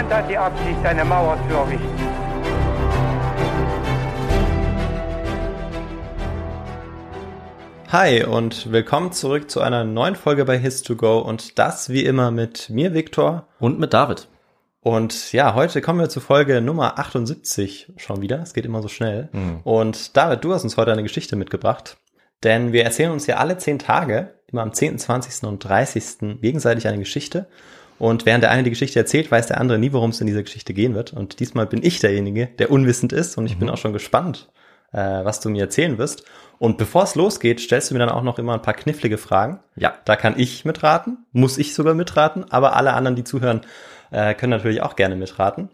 Niemand hat die Absicht, eine Mauer zu errichten. Hi und willkommen zurück zu einer neuen Folge bei His2Go und das wie immer mit mir, Viktor. Und mit David. Und ja, heute kommen wir zu Folge Nummer 78 schon wieder. Es geht immer so schnell. Und David, du hast uns heute eine Geschichte mitgebracht. Denn wir erzählen uns ja alle zehn Tage, immer am 10., 20. und 30. gegenseitig eine Geschichte. Und während der eine die Geschichte erzählt, weiß der andere nie, worum es in dieser Geschichte gehen wird. Und diesmal bin ich derjenige, der unwissend ist. Und ich bin auch schon gespannt, äh, was du mir erzählen wirst. Und bevor es losgeht, stellst du mir dann auch noch immer ein paar knifflige Fragen. Ja. Da kann ich mitraten, muss ich sogar mitraten, aber alle anderen, die zuhören, äh, können natürlich auch gerne mitraten.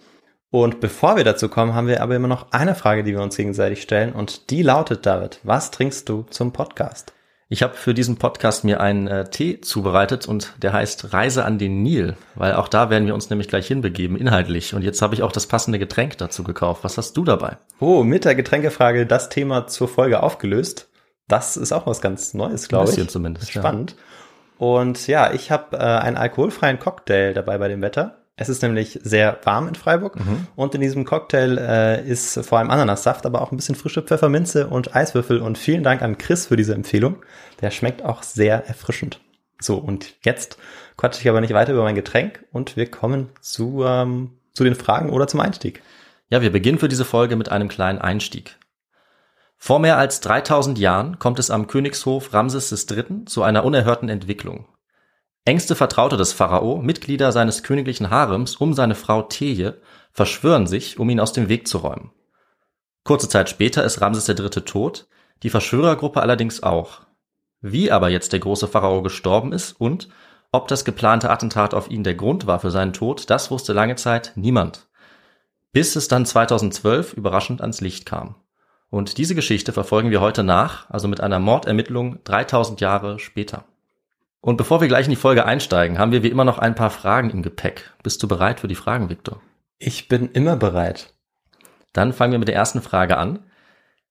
Und bevor wir dazu kommen, haben wir aber immer noch eine Frage, die wir uns gegenseitig stellen. Und die lautet, David, was trinkst du zum Podcast? Ich habe für diesen Podcast mir einen äh, Tee zubereitet und der heißt Reise an den Nil, weil auch da werden wir uns nämlich gleich hinbegeben, inhaltlich. Und jetzt habe ich auch das passende Getränk dazu gekauft. Was hast du dabei? Oh, mit der Getränkefrage das Thema zur Folge aufgelöst. Das ist auch was ganz Neues, glaube ich. bisschen zumindest, ja. Spannend. Und ja, ich habe äh, einen alkoholfreien Cocktail dabei bei dem Wetter. Es ist nämlich sehr warm in Freiburg Mhm. und in diesem Cocktail äh, ist vor allem Ananassaft, aber auch ein bisschen frische Pfefferminze und Eiswürfel. Und vielen Dank an Chris für diese Empfehlung. Der schmeckt auch sehr erfrischend. So, und jetzt quatsche ich aber nicht weiter über mein Getränk und wir kommen zu, ähm, zu den Fragen oder zum Einstieg. Ja, wir beginnen für diese Folge mit einem kleinen Einstieg. Vor mehr als 3000 Jahren kommt es am Königshof Ramses III. zu einer unerhörten Entwicklung. Engste Vertraute des Pharao, Mitglieder seines königlichen Harems um seine Frau Teje, verschwören sich, um ihn aus dem Weg zu räumen. Kurze Zeit später ist Ramses III. tot, die Verschwörergruppe allerdings auch. Wie aber jetzt der große Pharao gestorben ist und ob das geplante Attentat auf ihn der Grund war für seinen Tod, das wusste lange Zeit niemand. Bis es dann 2012 überraschend ans Licht kam. Und diese Geschichte verfolgen wir heute nach, also mit einer Mordermittlung 3000 Jahre später. Und bevor wir gleich in die Folge einsteigen, haben wir wie immer noch ein paar Fragen im Gepäck. Bist du bereit für die Fragen, Victor? Ich bin immer bereit. Dann fangen wir mit der ersten Frage an.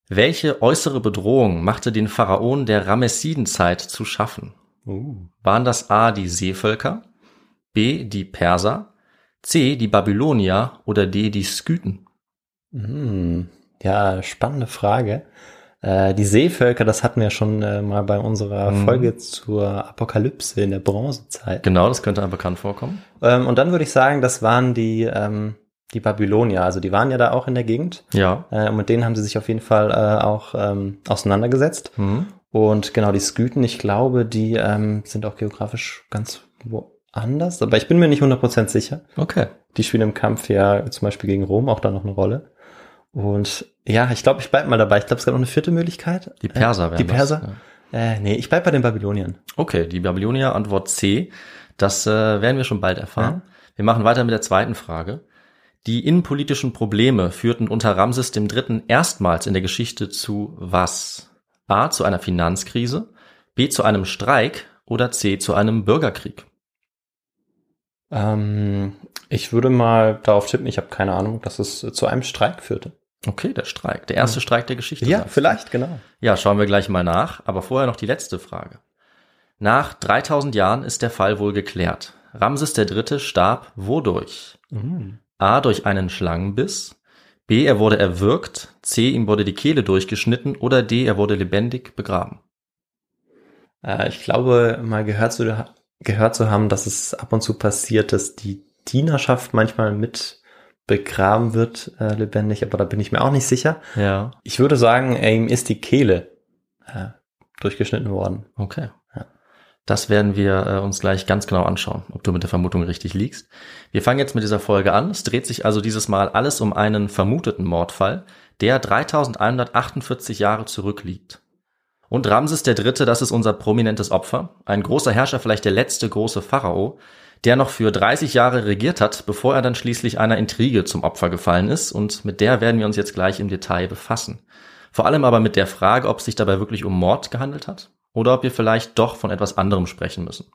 Welche äußere Bedrohung machte den Pharaonen der Ramessidenzeit zu schaffen? Uh. Waren das A die Seevölker, B die Perser, C die Babylonier oder D die Skythen? Hm. Ja, spannende Frage. Äh, die Seevölker, das hatten wir schon äh, mal bei unserer Mhm. Folge zur Apokalypse in der Bronzezeit. Genau, das könnte einem bekannt vorkommen. Ähm, und dann würde ich sagen, das waren die, ähm, die Babylonier. Also die waren ja da auch in der Gegend. Ja. Äh, und mit denen haben sie sich auf jeden Fall äh, auch ähm, auseinandergesetzt. Mhm. Und genau, die Skythen, ich glaube, die ähm, sind auch geografisch ganz woanders. Aber ich bin mir nicht 100% sicher. Okay. Die spielen im Kampf ja zum Beispiel gegen Rom auch da noch eine Rolle. Und ja, ich glaube, ich bleib mal dabei. Ich glaube, es gab noch eine vierte Möglichkeit. Die Perser Äh, Die das, Perser? Äh, nee, ich bleib bei den Babyloniern. Okay, die Babylonier, Antwort C. Das äh, werden wir schon bald erfahren. Wir machen weiter mit der zweiten Frage. Die innenpolitischen Probleme führten unter Ramses III. erstmals in der Geschichte zu was? A. Zu einer Finanzkrise, B. Zu einem Streik oder C. Zu einem Bürgerkrieg? Ähm, ich würde mal darauf tippen, ich habe keine Ahnung, dass es zu einem Streik führte. Okay, der Streik. Der erste Streik der Geschichte. Ja, vielleicht, genau. Ja, schauen wir gleich mal nach, aber vorher noch die letzte Frage. Nach 3000 Jahren ist der Fall wohl geklärt. Ramses III. starb wodurch? A. Durch einen Schlangenbiss. B. Er wurde erwürgt. C. Ihm wurde die Kehle durchgeschnitten. Oder D. Er wurde lebendig begraben. Äh, ich glaube, mal gehört zu, gehört zu haben, dass es ab und zu passiert, dass die Dienerschaft manchmal mit begraben wird, äh, lebendig, aber da bin ich mir auch nicht sicher. Ja. Ich würde sagen, äh, ihm ist die Kehle äh, durchgeschnitten worden. Okay. Ja. Das werden wir äh, uns gleich ganz genau anschauen, ob du mit der Vermutung richtig liegst. Wir fangen jetzt mit dieser Folge an. Es dreht sich also dieses Mal alles um einen vermuteten Mordfall, der 3148 Jahre zurückliegt. Und Ramses der Dritte, das ist unser prominentes Opfer. Ein großer Herrscher, vielleicht der letzte große Pharao, der noch für 30 Jahre regiert hat, bevor er dann schließlich einer Intrige zum Opfer gefallen ist. Und mit der werden wir uns jetzt gleich im Detail befassen. Vor allem aber mit der Frage, ob es sich dabei wirklich um Mord gehandelt hat oder ob wir vielleicht doch von etwas anderem sprechen müssen.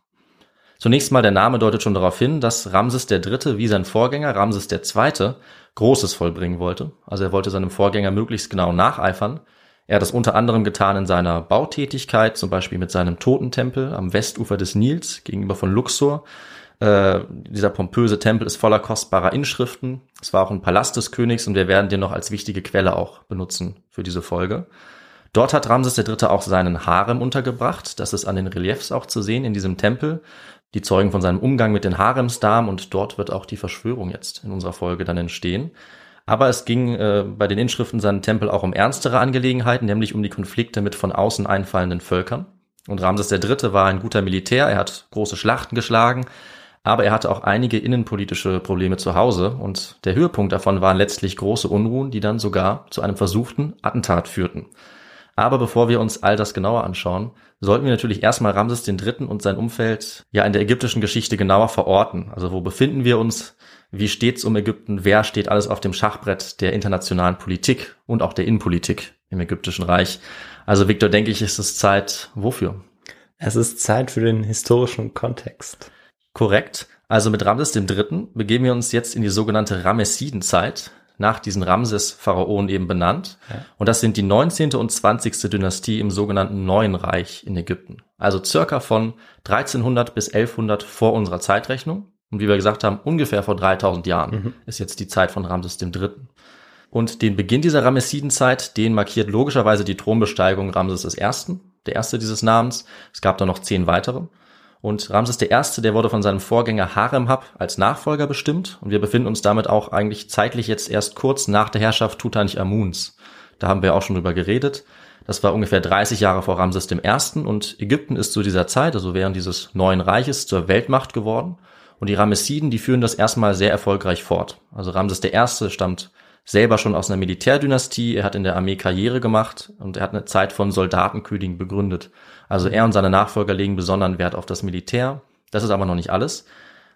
Zunächst mal der Name deutet schon darauf hin, dass Ramses Dritte wie sein Vorgänger Ramses Zweite Großes vollbringen wollte. Also er wollte seinem Vorgänger möglichst genau nacheifern. Er hat das unter anderem getan in seiner Bautätigkeit, zum Beispiel mit seinem Totentempel am Westufer des Nils gegenüber von Luxor. Äh, dieser pompöse Tempel ist voller kostbarer Inschriften. Es war auch ein Palast des Königs und wir werden den noch als wichtige Quelle auch benutzen für diese Folge. Dort hat Ramses III. auch seinen Harem untergebracht. Das ist an den Reliefs auch zu sehen in diesem Tempel. Die zeugen von seinem Umgang mit den Haremsdamen und dort wird auch die Verschwörung jetzt in unserer Folge dann entstehen. Aber es ging äh, bei den Inschriften seinen Tempel auch um ernstere Angelegenheiten, nämlich um die Konflikte mit von außen einfallenden Völkern. Und Ramses III. war ein guter Militär, er hat große Schlachten geschlagen, aber er hatte auch einige innenpolitische Probleme zu Hause und der Höhepunkt davon waren letztlich große Unruhen, die dann sogar zu einem versuchten Attentat führten. Aber bevor wir uns all das genauer anschauen, sollten wir natürlich erstmal Ramses III. und sein Umfeld ja in der ägyptischen Geschichte genauer verorten. Also wo befinden wir uns? Wie steht's um Ägypten? Wer steht alles auf dem Schachbrett der internationalen Politik und auch der Innenpolitik im ägyptischen Reich? Also Victor, denke ich, ist es Zeit wofür? Es ist Zeit für den historischen Kontext. Korrekt. Also mit Ramses III. begeben wir uns jetzt in die sogenannte Ramessidenzeit, nach diesen Ramses-Pharaonen eben benannt. Ja. Und das sind die 19. und 20. Dynastie im sogenannten Neuen Reich in Ägypten. Also circa von 1300 bis 1100 vor unserer Zeitrechnung. Und wie wir gesagt haben, ungefähr vor 3000 Jahren mhm. ist jetzt die Zeit von Ramses III. Und den Beginn dieser Ramessidenzeit, den markiert logischerweise die Thronbesteigung Ramses I., der erste dieses Namens. Es gab da noch zehn weitere. Und Ramses I., der wurde von seinem Vorgänger Haremhab als Nachfolger bestimmt. Und wir befinden uns damit auch eigentlich zeitlich jetzt erst kurz nach der Herrschaft Tutanchamuns. Da haben wir auch schon drüber geredet. Das war ungefähr 30 Jahre vor Ramses I. Und Ägypten ist zu dieser Zeit, also während dieses neuen Reiches, zur Weltmacht geworden. Und die Ramessiden, die führen das erstmal sehr erfolgreich fort. Also Ramses I. stammt selber schon aus einer Militärdynastie. Er hat in der Armee Karriere gemacht und er hat eine Zeit von Soldatenkönigen begründet. Also er und seine Nachfolger legen besonderen Wert auf das Militär. Das ist aber noch nicht alles.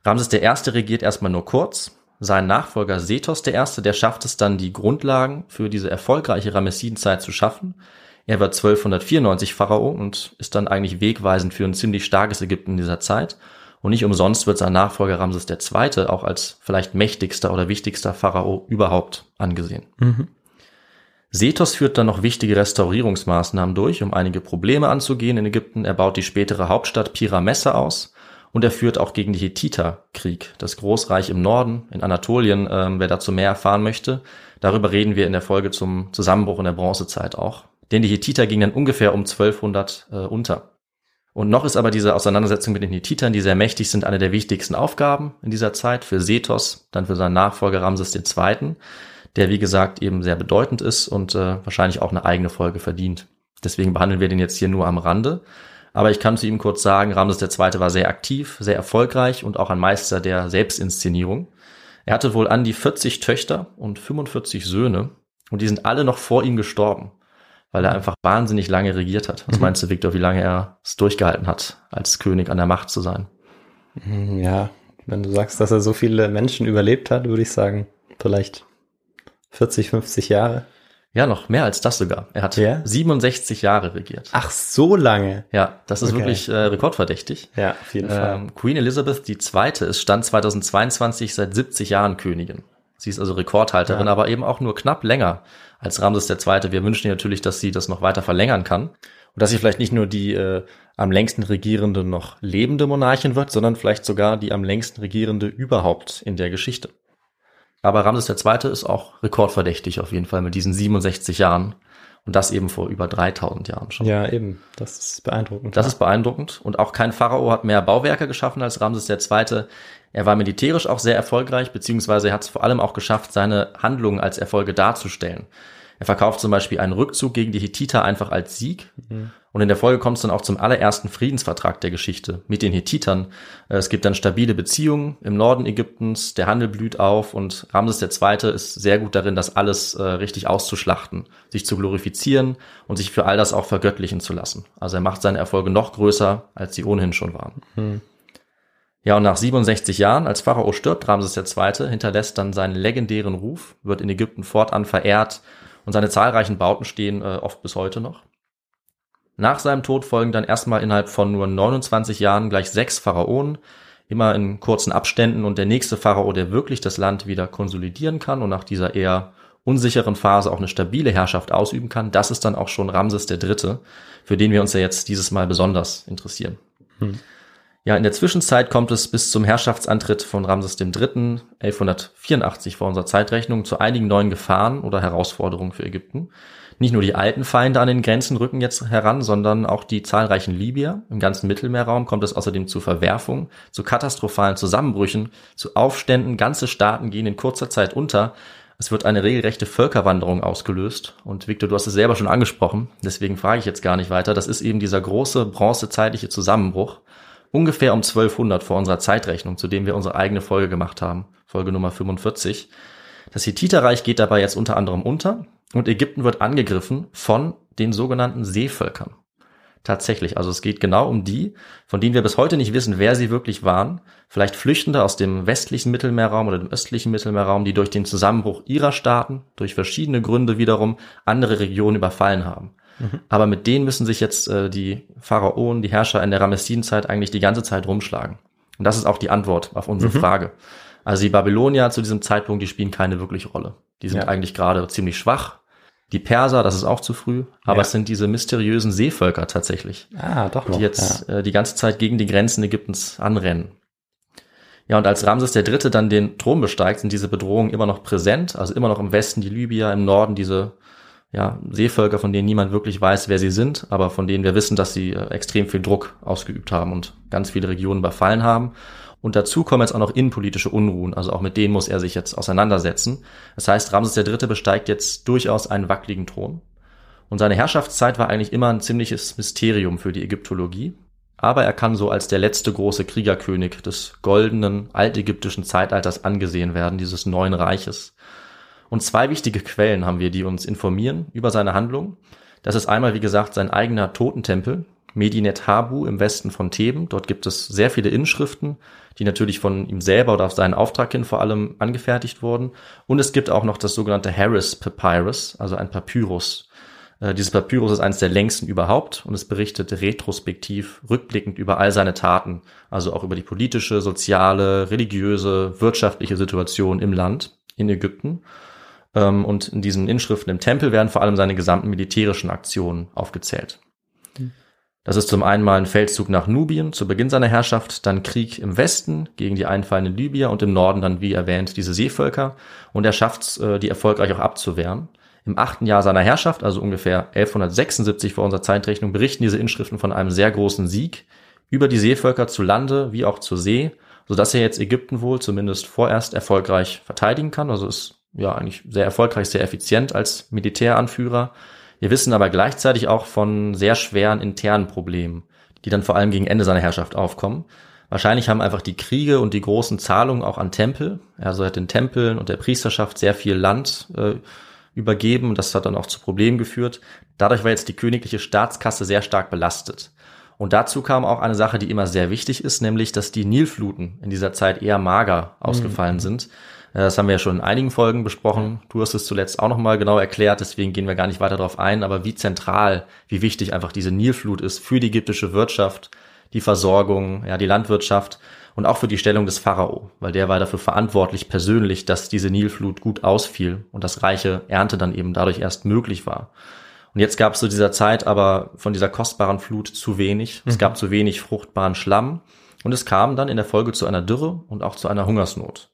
Ramses I. regiert erstmal nur kurz. Sein Nachfolger Sethos I., der schafft es dann, die Grundlagen für diese erfolgreiche Ramessidenzeit zu schaffen. Er wird 1294 Pharao und ist dann eigentlich wegweisend für ein ziemlich starkes Ägypten in dieser Zeit. Und nicht umsonst wird sein Nachfolger Ramses II. auch als vielleicht mächtigster oder wichtigster Pharao überhaupt angesehen. Mhm. Sethos führt dann noch wichtige Restaurierungsmaßnahmen durch, um einige Probleme anzugehen in Ägypten. Er baut die spätere Hauptstadt Piramesse aus und er führt auch gegen die Hethiter Krieg, das Großreich im Norden, in Anatolien. Ähm, wer dazu mehr erfahren möchte, darüber reden wir in der Folge zum Zusammenbruch in der Bronzezeit auch. Denn die Hethiter gingen dann ungefähr um 1200 äh, unter. Und noch ist aber diese Auseinandersetzung mit den Hittitern, die sehr mächtig sind, eine der wichtigsten Aufgaben in dieser Zeit für Sethos, dann für seinen Nachfolger Ramses II., der wie gesagt eben sehr bedeutend ist und äh, wahrscheinlich auch eine eigene Folge verdient. Deswegen behandeln wir den jetzt hier nur am Rande. Aber ich kann zu ihm kurz sagen, Ramses II. war sehr aktiv, sehr erfolgreich und auch ein Meister der Selbstinszenierung. Er hatte wohl an die 40 Töchter und 45 Söhne und die sind alle noch vor ihm gestorben weil er einfach wahnsinnig lange regiert hat. Was mhm. meinst du, Victor, wie lange er es durchgehalten hat, als König an der Macht zu sein? Mhm, ja, wenn du sagst, dass er so viele Menschen überlebt hat, würde ich sagen, vielleicht 40, 50 Jahre. Ja, noch mehr als das sogar. Er hat ja? 67 Jahre regiert. Ach, so lange. Ja, das ist okay. wirklich äh, rekordverdächtig. Ja, auf jeden ähm, Fall. Queen Elizabeth II. ist Stand 2022 seit 70 Jahren Königin. Sie ist also Rekordhalterin, ja. aber eben auch nur knapp länger als Ramses II. Wir wünschen ihr natürlich, dass sie das noch weiter verlängern kann. Und dass sie vielleicht nicht nur die äh, am längsten regierende noch lebende Monarchin wird, sondern vielleicht sogar die am längsten regierende überhaupt in der Geschichte. Aber Ramses II. ist auch rekordverdächtig auf jeden Fall mit diesen 67 Jahren. Und das eben vor über 3000 Jahren schon. Ja, eben. Das ist beeindruckend. Das ist beeindruckend. Und auch kein Pharao hat mehr Bauwerke geschaffen als Ramses II. Er war militärisch auch sehr erfolgreich, beziehungsweise er hat es vor allem auch geschafft, seine Handlungen als Erfolge darzustellen. Er verkauft zum Beispiel einen Rückzug gegen die Hittiter einfach als Sieg. Und in der Folge kommt es dann auch zum allerersten Friedensvertrag der Geschichte mit den Hittitern. Äh, Es gibt dann stabile Beziehungen im Norden Ägyptens, der Handel blüht auf und Ramses II. ist sehr gut darin, das alles äh, richtig auszuschlachten, sich zu glorifizieren und sich für all das auch vergöttlichen zu lassen. Also er macht seine Erfolge noch größer, als sie ohnehin schon waren. Ja, und nach 67 Jahren, als Pharao stirbt, Ramses II. hinterlässt dann seinen legendären Ruf, wird in Ägypten fortan verehrt und seine zahlreichen Bauten stehen äh, oft bis heute noch. Nach seinem Tod folgen dann erstmal innerhalb von nur 29 Jahren gleich sechs Pharaonen, immer in kurzen Abständen und der nächste Pharao, der wirklich das Land wieder konsolidieren kann und nach dieser eher unsicheren Phase auch eine stabile Herrschaft ausüben kann, das ist dann auch schon Ramses III., für den wir uns ja jetzt dieses Mal besonders interessieren. Ja, in der Zwischenzeit kommt es bis zum Herrschaftsantritt von Ramses III. 1184 vor unserer Zeitrechnung zu einigen neuen Gefahren oder Herausforderungen für Ägypten. Nicht nur die alten Feinde an den Grenzen rücken jetzt heran, sondern auch die zahlreichen Libyer. Im ganzen Mittelmeerraum kommt es außerdem zu Verwerfungen, zu katastrophalen Zusammenbrüchen, zu Aufständen. Ganze Staaten gehen in kurzer Zeit unter. Es wird eine regelrechte Völkerwanderung ausgelöst. Und Victor, du hast es selber schon angesprochen, deswegen frage ich jetzt gar nicht weiter. Das ist eben dieser große bronzezeitliche Zusammenbruch ungefähr um 1200 vor unserer Zeitrechnung, zu dem wir unsere eigene Folge gemacht haben, Folge Nummer 45. Das Hittiterreich geht dabei jetzt unter anderem unter und Ägypten wird angegriffen von den sogenannten Seevölkern. Tatsächlich, also es geht genau um die, von denen wir bis heute nicht wissen, wer sie wirklich waren. Vielleicht Flüchtende aus dem westlichen Mittelmeerraum oder dem östlichen Mittelmeerraum, die durch den Zusammenbruch ihrer Staaten, durch verschiedene Gründe wiederum andere Regionen überfallen haben. Aber mit denen müssen sich jetzt äh, die Pharaonen, die Herrscher in der Ramessidenzeit eigentlich die ganze Zeit rumschlagen. Und das ist auch die Antwort auf unsere Frage. Also die Babylonier zu diesem Zeitpunkt, die spielen keine wirkliche Rolle. Die sind Ja. eigentlich gerade ziemlich schwach. Die Perser, das ist auch zu früh, aber Ja. es sind diese mysteriösen Seevölker tatsächlich, Ah, doch noch. die jetzt äh, die ganze Zeit gegen die Grenzen Ägyptens anrennen. Ja, und als Ramses der Dritte dann den Thron besteigt, sind diese Bedrohungen immer noch präsent, also immer noch im Westen die Libyer, im Norden diese ja, Seevölker, von denen niemand wirklich weiß, wer sie sind, aber von denen wir wissen, dass sie äh, extrem viel Druck ausgeübt haben und ganz viele Regionen überfallen haben. Und dazu kommen jetzt auch noch innenpolitische Unruhen, also auch mit denen muss er sich jetzt auseinandersetzen. Das heißt, Ramses III. besteigt jetzt durchaus einen wackeligen Thron. Und seine Herrschaftszeit war eigentlich immer ein ziemliches Mysterium für die Ägyptologie. Aber er kann so als der letzte große Kriegerkönig des goldenen altägyptischen Zeitalters angesehen werden, dieses neuen Reiches. Und zwei wichtige Quellen haben wir, die uns informieren über seine Handlung. Das ist einmal, wie gesagt, sein eigener Totentempel, Medinet Habu im Westen von Theben. Dort gibt es sehr viele Inschriften, die natürlich von ihm selber oder auf seinen Auftrag hin vor allem angefertigt wurden. Und es gibt auch noch das sogenannte Harris Papyrus, also ein Papyrus. Äh, Dieses Papyrus ist eines der längsten überhaupt und es berichtet retrospektiv, rückblickend über all seine Taten, also auch über die politische, soziale, religiöse, wirtschaftliche Situation im Land, in Ägypten. Ähm, Und in diesen Inschriften im Tempel werden vor allem seine gesamten militärischen Aktionen aufgezählt. Das ist zum einen mal ein Feldzug nach Nubien zu Beginn seiner Herrschaft, dann Krieg im Westen gegen die einfallenden Libyer und im Norden dann, wie erwähnt, diese Seevölker. Und er schafft es, äh, die erfolgreich auch abzuwehren. Im achten Jahr seiner Herrschaft, also ungefähr 1176 vor unserer Zeitrechnung, berichten diese Inschriften von einem sehr großen Sieg über die Seevölker zu Lande wie auch zur See, sodass er jetzt Ägypten wohl zumindest vorerst erfolgreich verteidigen kann. Also ist ja eigentlich sehr erfolgreich, sehr effizient als Militäranführer. Wir wissen aber gleichzeitig auch von sehr schweren internen Problemen, die dann vor allem gegen Ende seiner Herrschaft aufkommen. Wahrscheinlich haben einfach die Kriege und die großen Zahlungen auch an Tempel, also er hat den Tempeln und der Priesterschaft sehr viel Land äh, übergeben und das hat dann auch zu Problemen geführt. Dadurch war jetzt die königliche Staatskasse sehr stark belastet. Und dazu kam auch eine Sache, die immer sehr wichtig ist, nämlich, dass die Nilfluten in dieser Zeit eher mager ausgefallen sind. Äh, Das haben wir ja schon in einigen Folgen besprochen. Du hast es zuletzt auch nochmal genau erklärt, deswegen gehen wir gar nicht weiter darauf ein. Aber wie zentral, wie wichtig einfach diese Nilflut ist für die ägyptische Wirtschaft, die Versorgung, ja, die Landwirtschaft und auch für die Stellung des Pharao, weil der war dafür verantwortlich persönlich, dass diese Nilflut gut ausfiel und das reiche Ernte dann eben dadurch erst möglich war. Und jetzt gab es zu dieser Zeit aber von dieser kostbaren Flut zu wenig. Es gab zu wenig fruchtbaren Schlamm und es kam dann in der Folge zu einer Dürre und auch zu einer Hungersnot.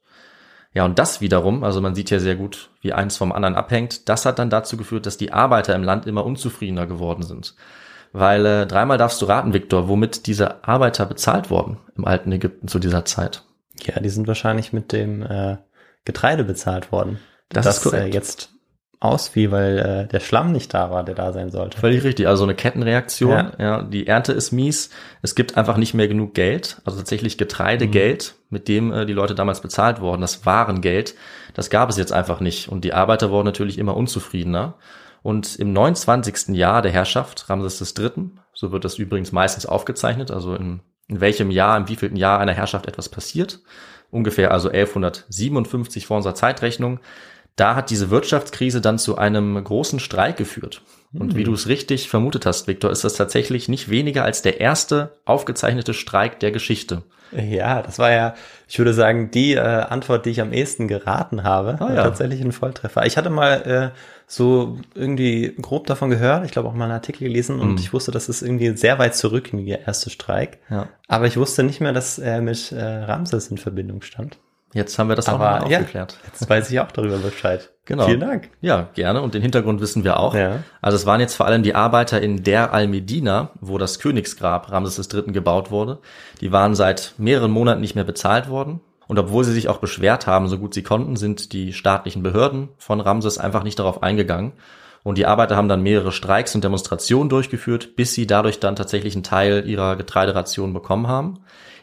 Ja, und das wiederum, also man sieht hier sehr gut, wie eins vom anderen abhängt, das hat dann dazu geführt, dass die Arbeiter im Land immer unzufriedener geworden sind. Weil äh, dreimal darfst du raten, Viktor, womit diese Arbeiter bezahlt wurden im alten Ägypten zu dieser Zeit. Ja, die sind wahrscheinlich mit dem äh, Getreide bezahlt worden. Das ist korrekt. Äh, jetzt ausfiel, weil äh, der Schlamm nicht da war, der da sein sollte. Völlig richtig, also eine Kettenreaktion. Ja. Ja. die Ernte ist mies. Es gibt einfach nicht mehr genug Geld, also tatsächlich Getreidegeld, mit dem äh, die Leute damals bezahlt wurden, das Warengeld. Das gab es jetzt einfach nicht. Und die Arbeiter wurden natürlich immer unzufriedener. Und im 29. Jahr der Herrschaft Ramses III., so wird das übrigens meistens aufgezeichnet, also in, in welchem Jahr, im wievielten Jahr einer Herrschaft etwas passiert, ungefähr also 1157 vor unserer Zeitrechnung, da hat diese Wirtschaftskrise dann zu einem großen Streik geführt. Und wie du es richtig vermutet hast, Viktor, ist das tatsächlich nicht weniger als der erste aufgezeichnete Streik der Geschichte. Ja, das war ja, ich würde sagen, die äh, Antwort, die ich am ehesten geraten habe. Ah, ja. Tatsächlich ein Volltreffer. Ich hatte mal äh, so irgendwie grob davon gehört, ich glaube auch mal einen Artikel gelesen und Mhm. ich wusste, dass es irgendwie sehr weit zurückging, der erste Streik. Ja. Aber ich wusste nicht mehr, dass er mit äh, Ramses in Verbindung stand. Jetzt haben wir das auch Aber noch ja, aufgeklärt. jetzt weiß ich auch darüber Bescheid. Genau. Vielen Dank. Ja, gerne. Und den Hintergrund wissen wir auch. Ja. Also es waren jetzt vor allem die Arbeiter in Der al-Medina, wo das Königsgrab Ramses III. gebaut wurde. Die waren seit mehreren Monaten nicht mehr bezahlt worden. Und obwohl sie sich auch beschwert haben, so gut sie konnten, sind die staatlichen Behörden von Ramses einfach nicht darauf eingegangen. Und die Arbeiter haben dann mehrere Streiks und Demonstrationen durchgeführt, bis sie dadurch dann tatsächlich einen Teil ihrer Getreideration bekommen haben.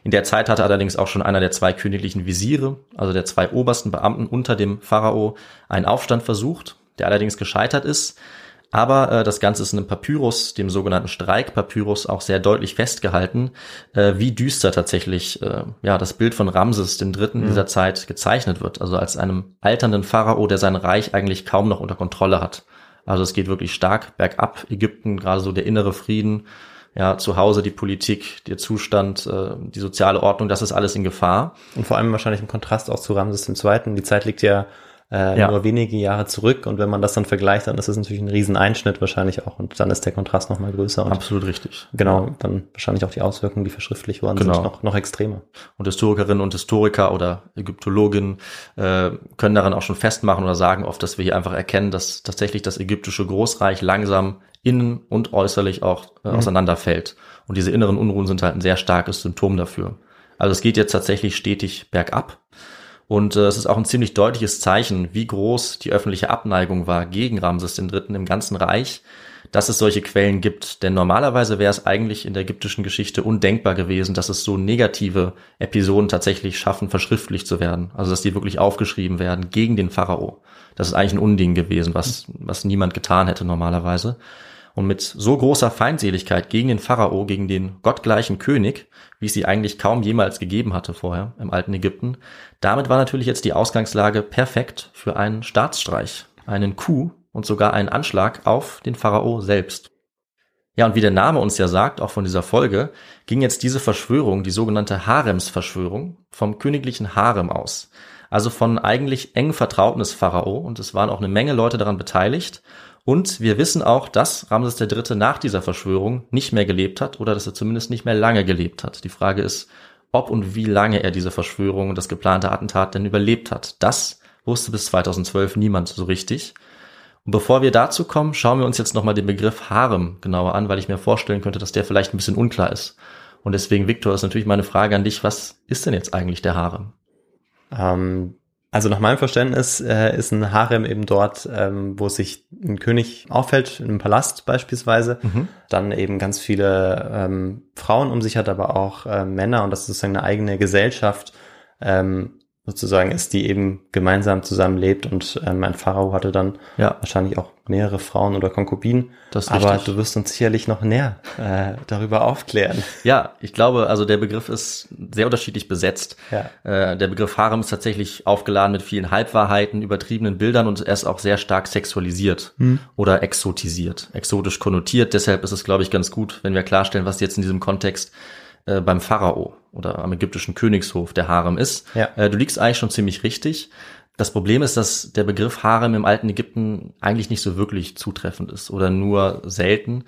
In der Zeit hatte allerdings auch schon einer der zwei königlichen Visiere, also der zwei obersten Beamten unter dem Pharao, einen Aufstand versucht, der allerdings gescheitert ist. Aber äh, das Ganze ist in einem Papyrus, dem sogenannten Streikpapyrus, auch sehr deutlich festgehalten, äh, wie düster tatsächlich äh, ja das Bild von Ramses dem Dritten dieser Zeit gezeichnet wird. Also als einem alternden Pharao, der sein Reich eigentlich kaum noch unter Kontrolle hat. Also es geht wirklich stark bergab. Ägypten, gerade so der innere Frieden, ja, zu Hause die Politik, der Zustand, äh, die soziale Ordnung, das ist alles in Gefahr. Und vor allem wahrscheinlich im Kontrast auch zu Ramses II. Die Zeit liegt ja, äh, Ja. nur wenige Jahre zurück und wenn man das dann vergleicht, dann ist es natürlich ein Rieseneinschnitt wahrscheinlich auch und dann ist der Kontrast nochmal größer und Absolut richtig. genau, dann wahrscheinlich auch die Auswirkungen, die verschriftlicht worden Genau. sind, noch, noch extremer. Und Historikerinnen und Historiker oder Ägyptologinnen äh, können daran auch schon festmachen oder sagen oft, dass wir hier einfach erkennen, dass tatsächlich das ägyptische Großreich langsam innen und äußerlich auch äh, auseinanderfällt. Und diese inneren Unruhen sind halt ein sehr starkes Symptom dafür. Also es geht jetzt tatsächlich stetig bergab. Und äh, es ist auch ein ziemlich deutliches Zeichen, wie groß die öffentliche Abneigung war gegen Ramses III. im ganzen Reich, dass es solche Quellen gibt. Denn normalerweise wäre es eigentlich in der ägyptischen Geschichte undenkbar gewesen, dass es so negative Episoden tatsächlich schaffen, verschriftlicht zu werden. Also dass die wirklich aufgeschrieben werden gegen den Pharao. Das ist eigentlich ein Unding gewesen, was, was niemand getan hätte normalerweise. Und mit so großer Feindseligkeit gegen den Pharao, gegen den gottgleichen König, wie es sie eigentlich kaum jemals gegeben hatte vorher im alten Ägypten, damit war natürlich jetzt die Ausgangslage perfekt für einen Staatsstreich, einen Coup und sogar einen Anschlag auf den Pharao selbst. Ja, und wie der Name uns ja sagt, auch von dieser Folge, ging jetzt diese Verschwörung, die sogenannte Haremsverschwörung, vom königlichen Harem aus. Also von eigentlich eng Vertrauten des Pharao und es waren auch eine Menge Leute daran beteiligt. Und wir wissen auch, dass Ramses III. nach dieser Verschwörung nicht mehr gelebt hat oder dass er zumindest nicht mehr lange gelebt hat. Die Frage ist, ob und wie lange er diese Verschwörung und das geplante Attentat denn überlebt hat. Das wusste bis 2012 niemand so richtig. Und bevor wir dazu kommen, schauen wir uns jetzt nochmal den Begriff Harem genauer an, weil ich mir vorstellen könnte, dass der vielleicht ein bisschen unklar ist. Und deswegen, Viktor, ist natürlich meine Frage an dich, was ist denn jetzt eigentlich der Harem? Ähm, also nach meinem Verständnis äh, ist ein Harem eben dort, ähm, wo sich ein König auffällt, in einem Palast beispielsweise, dann eben ganz viele ähm, Frauen um sich hat, aber auch äh, Männer. Und das ist sozusagen eine eigene Gesellschaft ähm, sozusagen ist, die eben gemeinsam zusammenlebt und ähm, ein Pharao hatte dann Ja. wahrscheinlich auch mehrere Frauen oder Konkubinen. Das aber richtig. du wirst uns sicherlich noch näher äh, darüber aufklären. Ja, ich glaube, also der Begriff ist sehr unterschiedlich besetzt. Ja. Äh, der Begriff Harem ist tatsächlich aufgeladen mit vielen Halbwahrheiten, übertriebenen Bildern und er ist auch sehr stark sexualisiert oder exotisiert, exotisch konnotiert. Deshalb ist es, glaube ich, ganz gut, wenn wir klarstellen, was jetzt in diesem Kontext äh, beim Pharao oder am ägyptischen Königshof der Harem ist. Ja. Äh, du liegst eigentlich schon ziemlich richtig. Das Problem ist, dass der Begriff Harem im alten Ägypten eigentlich nicht so wirklich zutreffend ist oder nur selten.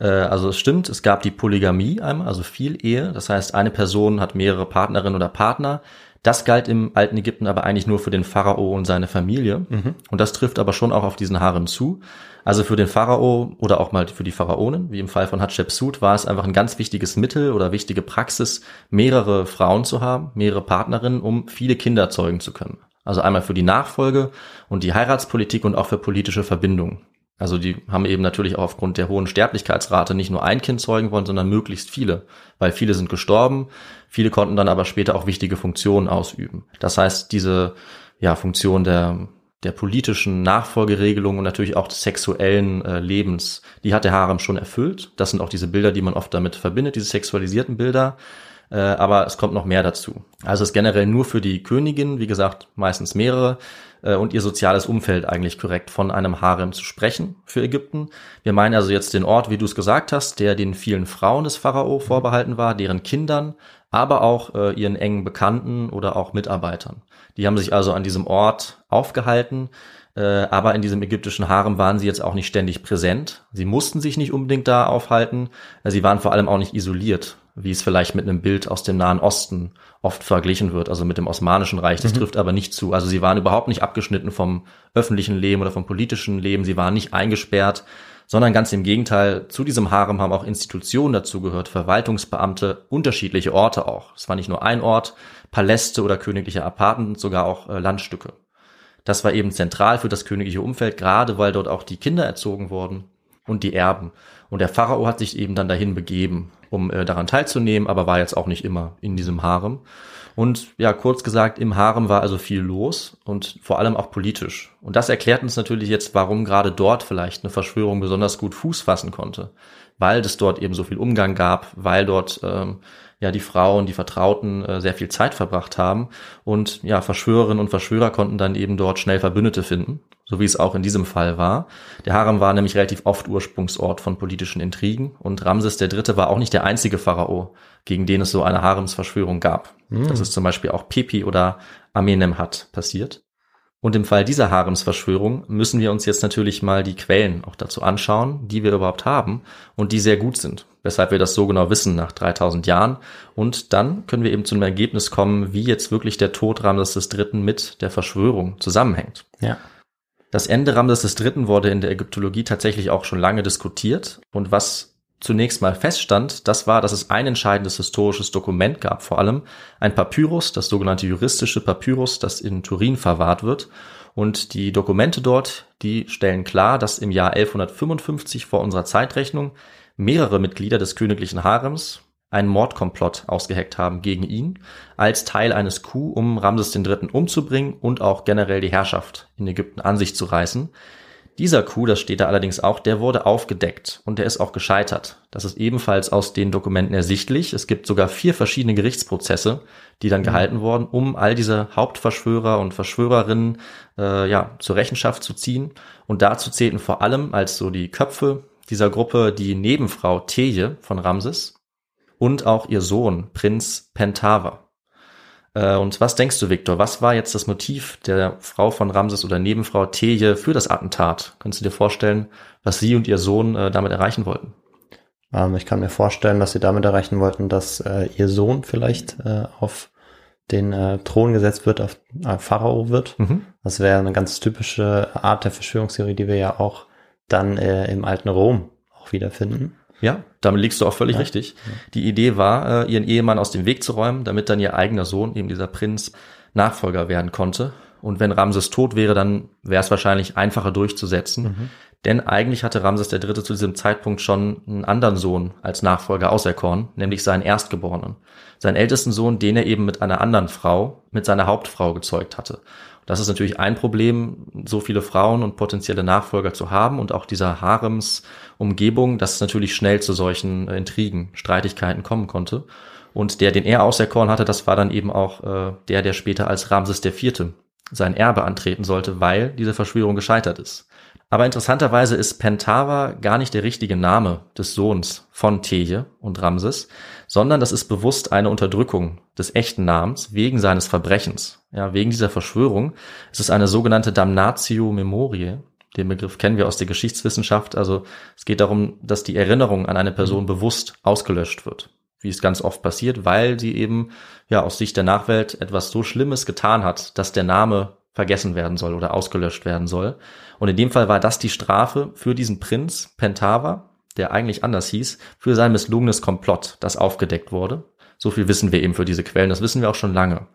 Äh, Also es stimmt, es gab die Polygamie einmal, also viel Ehe. Das heißt, eine Person hat mehrere Partnerinnen oder Partner. Das galt im alten Ägypten aber eigentlich nur für den Pharao und seine Familie. Und das trifft aber schon auch auf diesen Harem zu. Also für den Pharao oder auch mal für die Pharaonen, wie im Fall von Hatschepsut, war es einfach ein ganz wichtiges Mittel oder wichtige Praxis, mehrere Frauen zu haben, mehrere Partnerinnen, um viele Kinder zeugen zu können. Also einmal für die Nachfolge und die Heiratspolitik und auch für politische Verbindungen. Also die haben eben natürlich auch aufgrund der hohen Sterblichkeitsrate nicht nur ein Kind zeugen wollen, sondern möglichst viele, weil viele sind gestorben, viele konnten dann aber später auch wichtige Funktionen ausüben. Das heißt, diese ja, Funktion der der politischen Nachfolgeregelung und natürlich auch des sexuellen äh, Lebens, die hat der Harem schon erfüllt. Das sind auch diese Bilder, die man oft damit verbindet, diese sexualisierten Bilder. Äh, aber es kommt noch mehr dazu. Also es ist generell nur für die Königin, wie gesagt, meistens mehrere, äh, und ihr soziales Umfeld eigentlich korrekt von einem Harem zu sprechen für Ägypten. Wir meinen also jetzt den Ort, wie du es gesagt hast, der den vielen Frauen des Pharao vorbehalten war, deren Kindern, aber auch äh, ihren engen Bekannten oder auch Mitarbeitern. Die haben sich also an diesem Ort aufgehalten, äh, aber in diesem ägyptischen Harem waren sie jetzt auch nicht ständig präsent. Sie mussten sich nicht unbedingt da aufhalten. Äh, sie waren vor allem auch nicht isoliert, wie es vielleicht mit einem Bild aus dem Nahen Osten oft verglichen wird, also mit dem Osmanischen Reich. Das mhm. trifft aber nicht zu. Also sie waren überhaupt nicht abgeschnitten vom öffentlichen Leben oder vom politischen Leben. Sie waren nicht eingesperrt, sondern ganz im Gegenteil, zu diesem Harem haben auch Institutionen dazugehört, Verwaltungsbeamte, unterschiedliche Orte auch. Es war nicht nur ein Ort, Paläste oder königliche Apartments, sogar auch äh, Landstücke. Das war eben zentral für das königliche Umfeld, gerade weil dort auch die Kinder erzogen wurden und die Erben. Und der Pharao hat sich eben dann dahin begeben, um äh, daran teilzunehmen, aber war jetzt auch nicht immer in diesem Harem. Und ja, kurz gesagt, im Harem war also viel los und vor allem auch politisch. Und das erklärt uns natürlich jetzt, warum gerade dort vielleicht eine Verschwörung besonders gut Fuß fassen konnte. Weil es dort eben so viel Umgang gab, weil dort ähm, ja die Frauen, die Vertrauten äh, sehr viel Zeit verbracht haben und ja Verschwörerinnen und Verschwörer konnten dann eben dort schnell Verbündete finden, so wie es auch in diesem Fall war. Der Harem war nämlich relativ oft Ursprungsort von politischen Intrigen und Ramses III. war auch nicht der einzige Pharao, gegen den es so eine Haremsverschwörung gab. Mhm. Das ist zum Beispiel auch Pepi oder Amenemhat passiert. Und im Fall dieser Haremsverschwörung müssen wir uns jetzt natürlich mal die Quellen auch dazu anschauen, die wir überhaupt haben und die sehr gut sind, weshalb wir das so genau wissen nach 3000 Jahren. Und dann können wir eben zu einem Ergebnis kommen, wie jetzt wirklich der Tod Ramses III. mit der Verschwörung zusammenhängt. Ja. Das Ende Ramses III. wurde in der Ägyptologie tatsächlich auch schon lange diskutiert und was zunächst mal feststand, das war, dass es ein entscheidendes historisches Dokument gab, vor allem ein Papyrus, das sogenannte juristische Papyrus, das in Turin verwahrt wird. Und die Dokumente dort, die stellen klar, dass im Jahr 1155 vor unserer Zeitrechnung mehrere Mitglieder des königlichen Harems einen Mordkomplott ausgeheckt haben gegen ihn, als Teil eines Coup, um Ramses III. umzubringen und auch generell die Herrschaft in Ägypten an sich zu reißen. Dieser Coup, das steht da allerdings auch, der wurde aufgedeckt und der ist auch gescheitert. Das ist ebenfalls aus den Dokumenten ersichtlich. Es gibt sogar vier verschiedene Gerichtsprozesse, die dann mhm. gehalten wurden, um all diese Hauptverschwörer und Verschwörerinnen äh, ja zur Rechenschaft zu ziehen. Und dazu zählten vor allem als so die Köpfe dieser Gruppe die Nebenfrau Teje von Ramses und auch ihr Sohn Prinz Pentava. Äh, und was denkst du, Viktor? Was war jetzt das Motiv der Frau von Ramses oder Nebenfrau Teje für das Attentat? Könntest du dir vorstellen, was sie und ihr Sohn äh, damit erreichen wollten? Ähm, ich kann mir vorstellen, dass sie damit erreichen wollten, dass äh, ihr Sohn vielleicht auf den Thron gesetzt wird, auf Pharao wird. Mhm. Das wäre eine ganz typische Art der Verschwörungstheorie, die wir ja auch dann im alten Rom auch wiederfinden. Ja, damit liegst du auch völlig ja. richtig. Die Idee war, äh, ihren Ehemann aus dem Weg zu räumen, damit dann ihr eigener Sohn, eben dieser Prinz, Nachfolger werden konnte. Und wenn Ramses tot wäre, dann wäre es wahrscheinlich einfacher durchzusetzen. Mhm. Denn eigentlich hatte Ramses III. zu diesem Zeitpunkt schon einen anderen Sohn als Nachfolger auserkoren, nämlich seinen Erstgeborenen. Seinen ältesten Sohn, den er eben mit einer anderen Frau, mit seiner Hauptfrau gezeugt hatte. Das ist natürlich ein Problem, so viele Frauen und potenzielle Nachfolger zu haben und auch dieser Haremsumgebung, dass es natürlich schnell zu solchen äh, Intrigen, Streitigkeiten kommen konnte. Und der, den er auserkoren hatte, das war dann eben auch äh, der, der später als Ramses IV. sein Erbe antreten sollte, weil diese Verschwörung gescheitert ist. Aber interessanterweise ist Pentava gar nicht der richtige Name des Sohns von Teje und Ramses, sondern das ist bewusst eine Unterdrückung des echten Namens wegen seines Verbrechens. Ja, wegen dieser Verschwörung. Es ist eine sogenannte Damnatio Memoriae. Den Begriff kennen wir aus der Geschichtswissenschaft. Also es geht darum, dass die Erinnerung an eine Person bewusst ausgelöscht wird. Wie es ganz oft passiert, weil sie eben ja aus Sicht der Nachwelt etwas so Schlimmes getan hat, dass der Name vergessen werden soll oder ausgelöscht werden soll. Und in dem Fall war das die Strafe für diesen Prinz Pentava, der eigentlich anders hieß, für sein misslungenes Komplott, das aufgedeckt wurde. So viel wissen wir eben für diese Quellen, das wissen wir auch schon lange.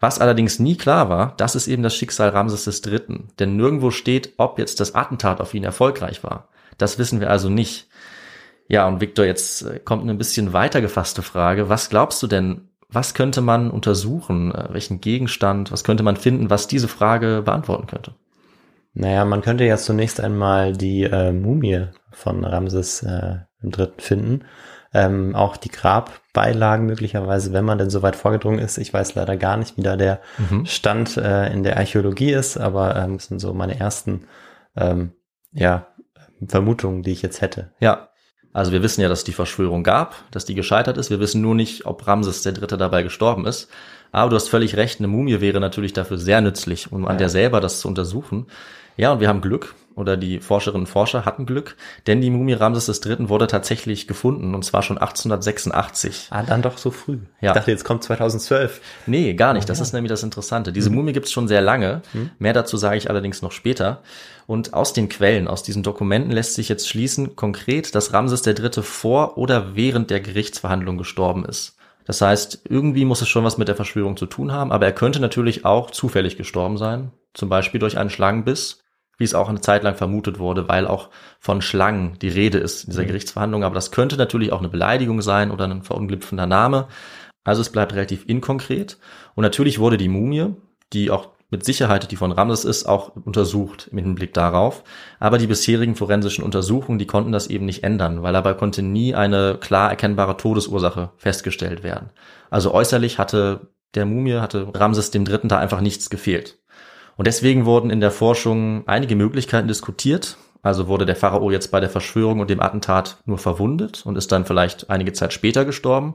Was allerdings nie klar war, das ist eben das Schicksal Ramses III. Denn nirgendwo steht, ob jetzt das Attentat auf ihn erfolgreich war. Das wissen wir also nicht. Ja, und Victor, jetzt äh, kommt eine bisschen weiter gefasste Frage. Was glaubst du denn, was könnte man untersuchen? Äh, welchen Gegenstand? Was könnte man finden, was diese Frage beantworten könnte? Naja, man könnte ja zunächst einmal die äh, Mumie von Ramses äh, III. finden. Ähm, auch die Grabbeilagen möglicherweise, wenn man denn so weit vorgedrungen ist. Ich weiß leider gar nicht, wie da der mhm. Stand äh, in der Archäologie ist, aber ähm, das sind so meine ersten ähm, ja, Vermutungen, die ich jetzt hätte. Ja, also wir wissen ja, dass die Verschwörung gab, dass die gescheitert ist. Wir wissen nur nicht, ob Ramses der Dritte dabei gestorben ist. Aber du hast völlig recht, eine Mumie wäre natürlich dafür sehr nützlich, um an der selber das zu untersuchen. Ja, und wir haben Glück, oder die Forscherinnen und Forscher hatten Glück, denn die Mumie Ramses III. wurde tatsächlich gefunden, und zwar schon 1886. Ah, dann doch so früh. Ja. Ich dachte, jetzt kommt 2012. Nee, gar nicht. Das ist nämlich das Interessante. Diese mhm. Mumie gibt es schon sehr lange. Mhm. Mehr dazu sage ich allerdings noch später. Und aus den Quellen, aus diesen Dokumenten lässt sich jetzt schließen, konkret, dass Ramses III. vor oder während der Gerichtsverhandlung gestorben ist. Das heißt, irgendwie muss es schon was mit der Verschwörung zu tun haben, aber er könnte natürlich auch zufällig gestorben sein, zum Beispiel durch einen Schlangenbiss, wie es auch eine Zeit lang vermutet wurde, weil auch von Schlangen die Rede ist in dieser mhm. Gerichtsverhandlung. Aber das könnte natürlich auch eine Beleidigung sein oder ein verunglüpfender Name. Also es bleibt relativ inkonkret. Und natürlich wurde die Mumie, die auch mit Sicherheit die von Ramses ist, auch untersucht im Hinblick darauf. Aber die bisherigen forensischen Untersuchungen, die konnten das eben nicht ändern, weil dabei konnte nie eine klar erkennbare Todesursache festgestellt werden. Also äußerlich hatte der Mumie, hatte Ramses dem Dritten da einfach nichts gefehlt. Und deswegen wurden in der Forschung einige Möglichkeiten diskutiert. Also wurde der Pharao jetzt bei der Verschwörung und dem Attentat nur verwundet und ist dann vielleicht einige Zeit später gestorben?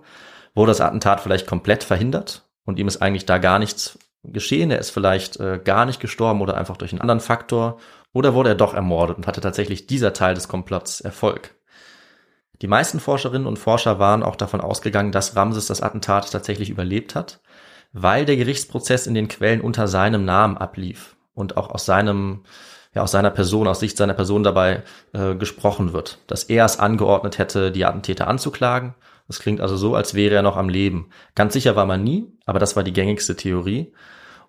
Wurde das Attentat vielleicht komplett verhindert und ihm ist eigentlich da gar nichts geschehen, er ist vielleicht äh, gar nicht gestorben oder einfach durch einen anderen Faktor, oder wurde er doch ermordet und hatte tatsächlich dieser Teil des Komplotts Erfolg. Die meisten Forscherinnen und Forscher waren auch davon ausgegangen, dass Ramses das Attentat tatsächlich überlebt hat, weil der Gerichtsprozess in den Quellen unter seinem Namen ablief und auch aus seinem ja, aus seiner Person, aus Sicht seiner Person dabei äh, gesprochen wird, dass er es angeordnet hätte, die Attentäter anzuklagen. Das klingt also so, als wäre er noch am Leben. Ganz sicher war man nie, aber das war die gängigste Theorie.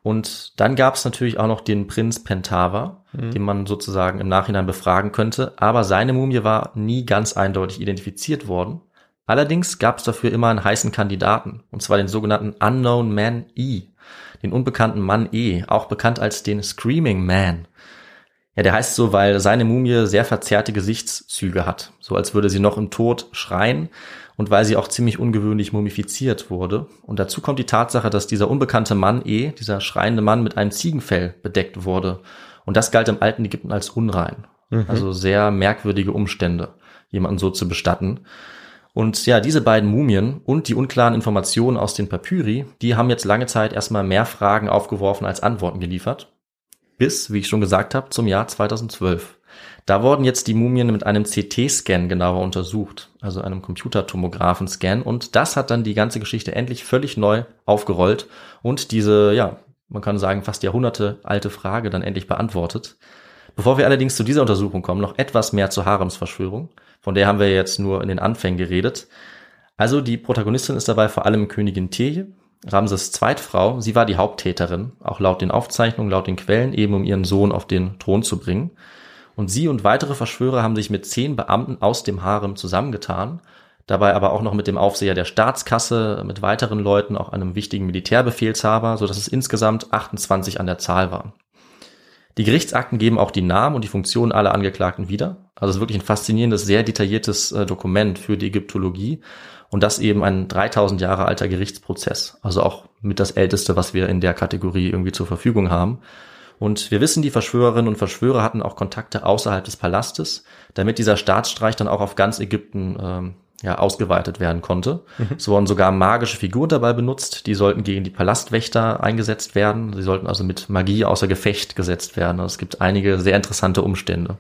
Und dann gab es natürlich auch noch den Prinz Pentava, mhm. den man sozusagen im Nachhinein befragen könnte. Aber seine Mumie war nie ganz eindeutig identifiziert worden. Allerdings gab es dafür immer einen heißen Kandidaten, und zwar den sogenannten Unknown Man E, den unbekannten Mann E, auch bekannt als den Screaming Man. Ja, der heißt so, weil seine Mumie sehr verzerrte Gesichtszüge hat, so als würde sie noch im Tod schreien und weil sie auch ziemlich ungewöhnlich mumifiziert wurde. Und dazu kommt die Tatsache, dass dieser unbekannte Mann eh, dieser schreiende Mann mit einem Ziegenfell bedeckt wurde. Und das galt im alten Ägypten als unrein. Mhm. Also sehr merkwürdige Umstände, jemanden so zu bestatten. Und ja, diese beiden Mumien und die unklaren Informationen aus den Papyri, die haben jetzt lange Zeit erstmal mehr Fragen aufgeworfen als Antworten geliefert. Bis, wie ich schon gesagt habe, zum Jahr 2012. Da wurden jetzt die Mumien mit einem CT-Scan genauer untersucht, also einem Computertomographen-Scan. Und das hat dann die ganze Geschichte endlich völlig neu aufgerollt und diese, ja, man kann sagen, fast Jahrhunderte alte Frage dann endlich beantwortet. Bevor wir allerdings zu dieser Untersuchung kommen, noch etwas mehr zur Haremsverschwörung. Von der haben wir jetzt nur in den Anfängen geredet. Also die Protagonistin ist dabei vor allem Königin Teje, Ramses Zweitfrau. Sie war die Haupttäterin, auch laut den Aufzeichnungen, laut den Quellen, eben um ihren Sohn auf den Thron zu bringen. Und sie und weitere Verschwörer haben sich mit zehn Beamten aus dem Harem zusammengetan, dabei aber auch noch mit dem Aufseher der Staatskasse, mit weiteren Leuten, auch einem wichtigen Militärbefehlshaber, so dass es insgesamt 28 an der Zahl waren. Die Gerichtsakten geben auch die Namen und die Funktionen aller Angeklagten wieder. Also es ist wirklich ein faszinierendes, sehr detailliertes äh, Dokument für die Ägyptologie und das eben ein 3000 Jahre alter Gerichtsprozess. Also auch mit das älteste, was wir in der Kategorie irgendwie zur Verfügung haben. Und wir wissen, die Verschwörerinnen und Verschwörer hatten auch Kontakte außerhalb des Palastes, damit dieser Staatsstreich dann auch auf ganz Ägypten ähm, ja, ausgeweitet werden konnte. Mhm. Es wurden sogar magische Figuren dabei benutzt, die sollten gegen die Palastwächter eingesetzt werden. Sie sollten also mit Magie außer Gefecht gesetzt werden. Also es gibt einige sehr interessante Umstände.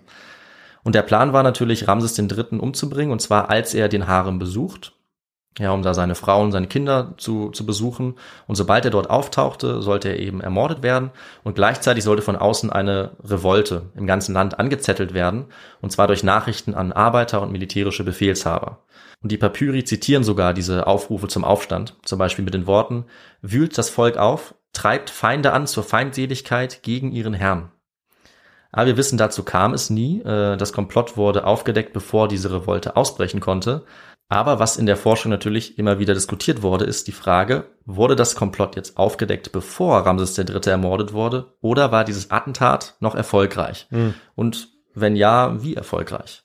Und der Plan war natürlich, Ramses III. umzubringen, und zwar als er den Harem besucht ja, um da seine Frau und seine Kinder zu, zu besuchen. Und sobald er dort auftauchte, sollte er eben ermordet werden. Und gleichzeitig sollte von außen eine Revolte im ganzen Land angezettelt werden. Und zwar durch Nachrichten an Arbeiter und militärische Befehlshaber. Und die Papyri zitieren sogar diese Aufrufe zum Aufstand. Zum Beispiel mit den Worten, wühlt das Volk auf, treibt Feinde an zur Feindseligkeit gegen ihren Herrn. Aber wir wissen, dazu kam es nie. Äh, das Komplott wurde aufgedeckt, bevor diese Revolte ausbrechen konnte. Aber was in der Forschung natürlich immer wieder diskutiert wurde, ist die Frage, wurde das Komplott jetzt aufgedeckt, bevor Ramses III. ermordet wurde, oder war dieses Attentat noch erfolgreich? Mhm. Und wenn ja, wie erfolgreich?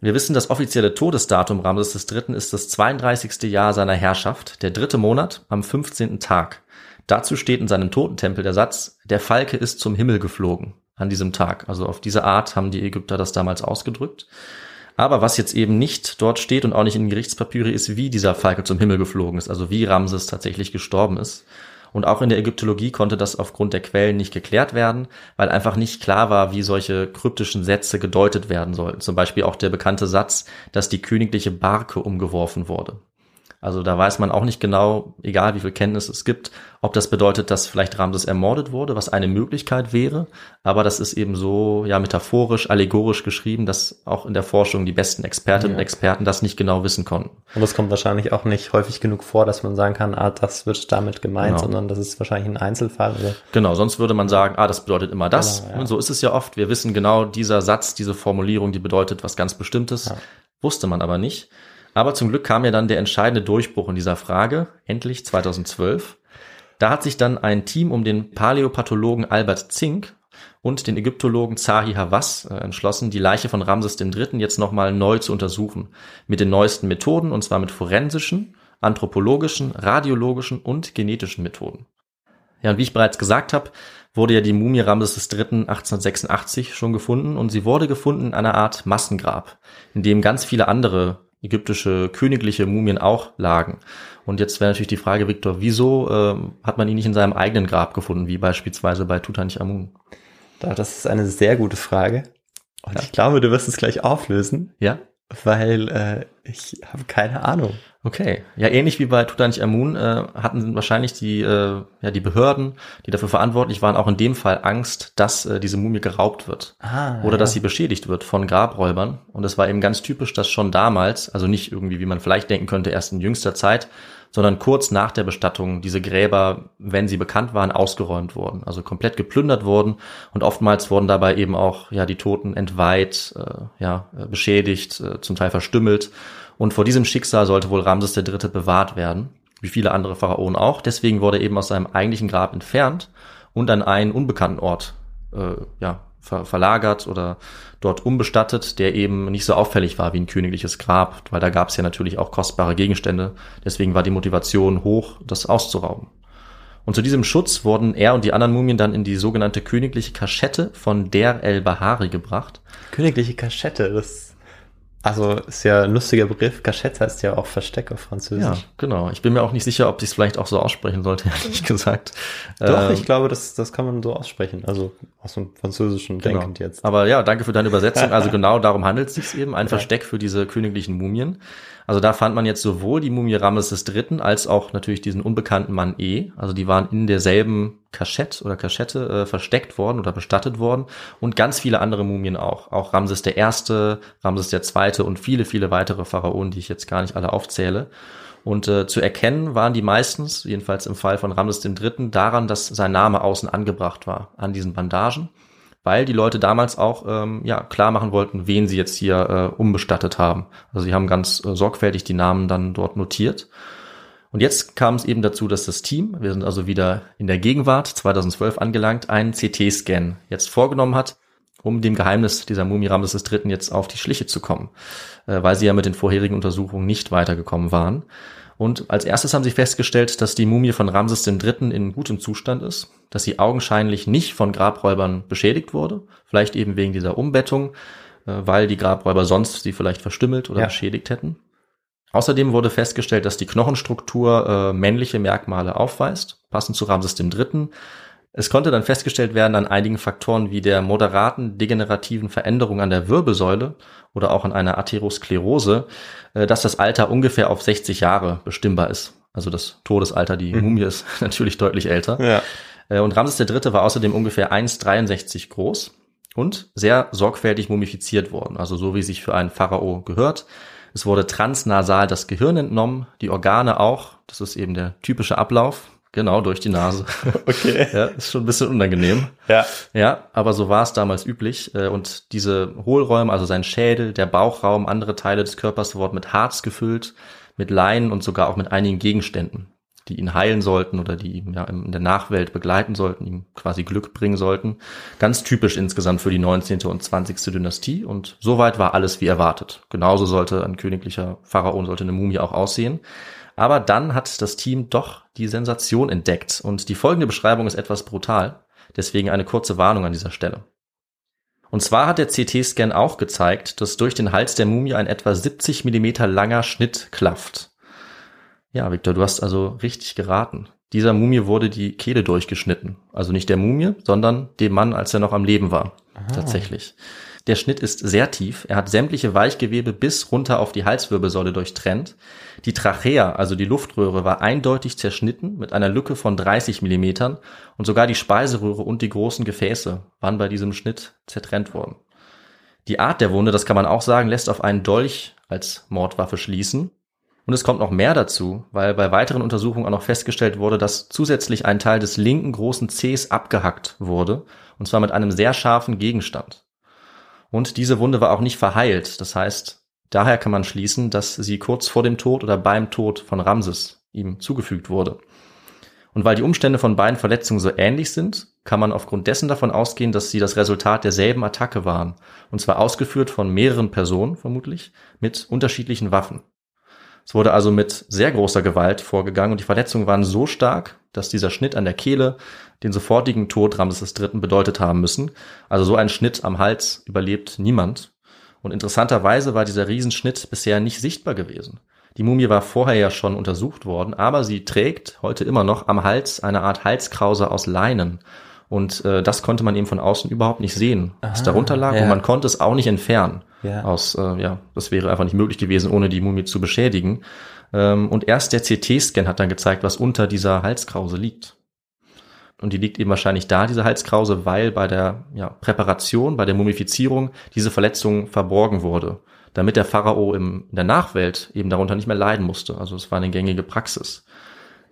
Wir wissen, das offizielle Todesdatum Ramses III. ist das 32. Jahr seiner Herrschaft, der dritte Monat am 15. Tag. Dazu steht in seinem Totentempel der Satz, der Falke ist zum Himmel geflogen an diesem Tag. Also auf diese Art haben die Ägypter das damals ausgedrückt. Aber was jetzt eben nicht dort steht und auch nicht in den Gerichtspapiere ist, wie dieser Falke zum Himmel geflogen ist, also wie Ramses tatsächlich gestorben ist. Und auch in der Ägyptologie konnte das aufgrund der Quellen nicht geklärt werden, weil einfach nicht klar war, wie solche kryptischen Sätze gedeutet werden sollten. Zum Beispiel auch der bekannte Satz, dass die königliche Barke umgeworfen wurde. Also da weiß man auch nicht genau, egal wie viel Kenntnis es gibt, ob das bedeutet, dass vielleicht Ramses ermordet wurde, was eine Möglichkeit wäre. Aber das ist eben so, ja, metaphorisch, allegorisch geschrieben, dass auch in der Forschung die besten Expertinnen Ja. und Experten das nicht genau wissen konnten. Und das kommt wahrscheinlich auch nicht häufig genug vor, dass man sagen kann, ah, das wird damit gemeint, Genau. sondern das ist wahrscheinlich ein Einzelfall. Oder? Genau, sonst würde man sagen, ah, das bedeutet immer das. Genau, ja. Und so ist es ja oft. Wir wissen genau, dieser Satz, diese Formulierung, die bedeutet was ganz Bestimmtes. Ja. Wusste man aber nicht. Aber zum Glück kam ja dann der entscheidende Durchbruch in dieser Frage, endlich 2012. Da hat sich dann ein Team um den Paläopathologen Albert Zink und den Ägyptologen Zahi Hawass äh, entschlossen, die Leiche von Ramses III. jetzt nochmal neu zu untersuchen. Mit den neuesten Methoden, und zwar mit forensischen, anthropologischen, radiologischen und genetischen Methoden. Ja, und wie ich bereits gesagt habe, wurde ja die Mumie Ramses III. 1886 schon gefunden und sie wurde gefunden in einer Art Massengrab, in dem ganz viele andere ägyptische königliche Mumien auch lagen. Und jetzt wäre natürlich die Frage, Viktor, wieso ähm, hat man ihn nicht in seinem eigenen Grab gefunden, wie beispielsweise bei Tutanchamun? Da- Das ist eine sehr gute Frage. Und Ja. ich glaube, du wirst es gleich auflösen, Ja? weil äh, ich habe keine Ahnung. Okay. Ja, ähnlich wie bei Tutanchamun äh, hatten wahrscheinlich die, äh, ja, die Behörden, die dafür verantwortlich waren, auch in dem Fall Angst, dass äh, diese Mumie geraubt wird. Ah, oder ja. dass sie beschädigt wird von Grabräubern. Und es war eben ganz typisch, dass schon damals, also nicht irgendwie, wie man vielleicht denken könnte, erst in jüngster Zeit, sondern kurz nach der Bestattung diese Gräber, wenn sie bekannt waren, ausgeräumt wurden, also komplett geplündert wurden und oftmals wurden dabei eben auch ja die Toten entweiht, äh, ja äh, beschädigt, äh, zum Teil verstümmelt und vor diesem Schicksal sollte wohl Ramses III. bewahrt werden, wie viele andere Pharaonen auch. Deswegen wurde er eben aus seinem eigentlichen Grab entfernt und an einen unbekannten Ort äh, ja, ver verlagert oder dort umbestattet, der eben nicht so auffällig war wie ein königliches Grab, weil da gab es ja natürlich auch kostbare Gegenstände. Deswegen war die Motivation hoch, das auszurauben. Und zu diesem Schutz wurden er und die anderen Mumien dann in die sogenannte königliche Kaschette von Der el-Bahari gebracht. Königliche Kaschette, das also ist ja ein lustiger Begriff. Kaschette heißt ja auch Versteck auf Ja, Französisch. genau. Ich bin mir auch nicht sicher, ob ich es vielleicht auch so aussprechen sollte, ehrlich gesagt. Doch, Ähm, ich glaube, das, das kann man so aussprechen. Also aus dem Französischen Genau. denkend jetzt. Aber ja, danke für deine Übersetzung. Also genau darum handelt es sich eben. Ein Versteck für diese königlichen Mumien. Also da fand man jetzt sowohl die Mumie Ramses III. als auch natürlich diesen unbekannten Mann E. Also die waren in derselben Kaschette oder Kaschette äh, versteckt worden oder bestattet worden. Und ganz viele andere Mumien auch. Auch Ramses I., Ramses II. und viele, viele weitere Pharaonen, die ich jetzt gar nicht alle aufzähle. Und äh, zu erkennen waren die meistens, jedenfalls im Fall von Ramses III., daran, dass sein Name außen angebracht war, an diesen Bandagen weil die Leute damals auch ähm, ja klar machen wollten, wen sie jetzt hier äh, umbestattet haben. Also sie haben ganz äh, sorgfältig die Namen dann dort notiert. Und jetzt kam es eben dazu, dass das Team, wir sind also wieder in der Gegenwart 2012 angelangt, einen CT-Scan jetzt vorgenommen hat, um dem Geheimnis dieser Mumie Ramses III. jetzt auf die Schliche zu kommen, äh, weil sie ja mit den vorherigen Untersuchungen nicht weitergekommen waren. Und als erstes haben sie festgestellt, dass die Mumie von Ramses III. in gutem Zustand ist, dass sie augenscheinlich nicht von Grabräubern beschädigt wurde, vielleicht eben wegen dieser Umbettung, äh, weil die Grabräuber sonst sie vielleicht verstümmelt oder Ja. beschädigt hätten. Außerdem wurde festgestellt, dass die Knochenstruktur äh, männliche Merkmale aufweist, passend zu Ramses III. Es konnte dann festgestellt werden an einigen Faktoren wie der moderaten degenerativen Veränderung an der Wirbelsäule oder auch an einer Atherosklerose, äh, dass das Alter ungefähr auf 60 Jahre bestimmbar ist. Also das Todesalter, die Mumie ist natürlich deutlich älter. Ja. Äh, Und Ramses III. war außerdem ungefähr 1,63 groß und sehr sorgfältig mumifiziert worden, also so wie sich für einen Pharao gehört. Es wurde transnasal das Gehirn entnommen, die Organe auch, das ist eben der typische Ablauf. Genau, durch die Nase. Okay. ja, ist schon ein bisschen unangenehm. Ja. Ja, aber so war es damals üblich. Äh, Und diese Hohlräume, also sein Schädel, der Bauchraum, andere Teile des Körpers wurden mit Harz gefüllt, mit Leinen und sogar auch mit einigen Gegenständen, die ihn heilen sollten oder die ihn ja in der Nachwelt begleiten sollten, ihm quasi Glück bringen sollten. Ganz typisch insgesamt für die 19. und 20. Dynastie. Und soweit war alles wie erwartet. Genauso sollte ein königlicher Pharaon, sollte eine Mumie auch aussehen. Aber dann hat das Team doch die Sensation entdeckt und die folgende Beschreibung ist etwas brutal. Deswegen eine kurze Warnung an dieser Stelle. Und zwar hat der CT-Scan auch gezeigt, dass durch den Hals der Mumie ein etwa 70 Millimeter langer Schnitt klafft. Ja, Victor, du hast also richtig geraten. Dieser Mumie wurde die Kehle durchgeschnitten. Also nicht der Mumie, sondern dem Mann, als er noch am Leben war. Tatsächlich. Der Schnitt ist sehr tief. Er hat sämtliche Weichgewebe bis runter auf die Halswirbelsäule durchtrennt. Die Trachea, also die Luftröhre, war eindeutig zerschnitten mit einer Lücke von 30 Millimetern und sogar die Speiseröhre und die großen Gefäße waren bei diesem Schnitt zertrennt worden. Die Art der Wunde, das kann man auch sagen, lässt auf einen Dolch als Mordwaffe schließen. Und es kommt noch mehr dazu, weil bei weiteren Untersuchungen auch noch festgestellt wurde, dass zusätzlich ein Teil des linken großen Zehs abgehackt wurde, und zwar mit einem sehr scharfen Gegenstand. Und diese Wunde war auch nicht verheilt. Das heißt, daher kann man schließen, dass sie kurz vor dem Tod oder beim Tod von Ramses ihm zugefügt wurde. Und weil die Umstände von beiden Verletzungen so ähnlich sind, kann man aufgrund dessen davon ausgehen, dass sie das Resultat derselben Attacke waren. Und zwar ausgeführt von mehreren Personen, vermutlich, mit unterschiedlichen Waffen. Es wurde also mit sehr großer Gewalt vorgegangen und die Verletzungen waren so stark, dass dieser Schnitt an der Kehle den sofortigen Tod Ramses III. bedeutet haben müssen. Also so ein Schnitt am Hals überlebt niemand. Und interessanterweise war dieser Riesenschnitt bisher nicht sichtbar gewesen. Die Mumie war vorher ja schon untersucht worden, aber sie trägt heute immer noch am Hals eine Art Halskrause aus Leinen. Und äh, das konnte man eben von außen überhaupt nicht sehen, was darunter lag. ja. Und man konnte es auch nicht entfernen. Ja. Aus, äh, ja, das wäre einfach nicht möglich gewesen, ohne die Mumie zu beschädigen. Ähm, und erst der CT-Scan hat dann gezeigt, was unter dieser Halskrause liegt. Und die liegt eben wahrscheinlich da, diese Halskrause, weil bei der ja, Präparation, bei der Mumifizierung diese Verletzung verborgen wurde, damit der Pharao im, in der Nachwelt eben darunter nicht mehr leiden musste. Also es war eine gängige Praxis.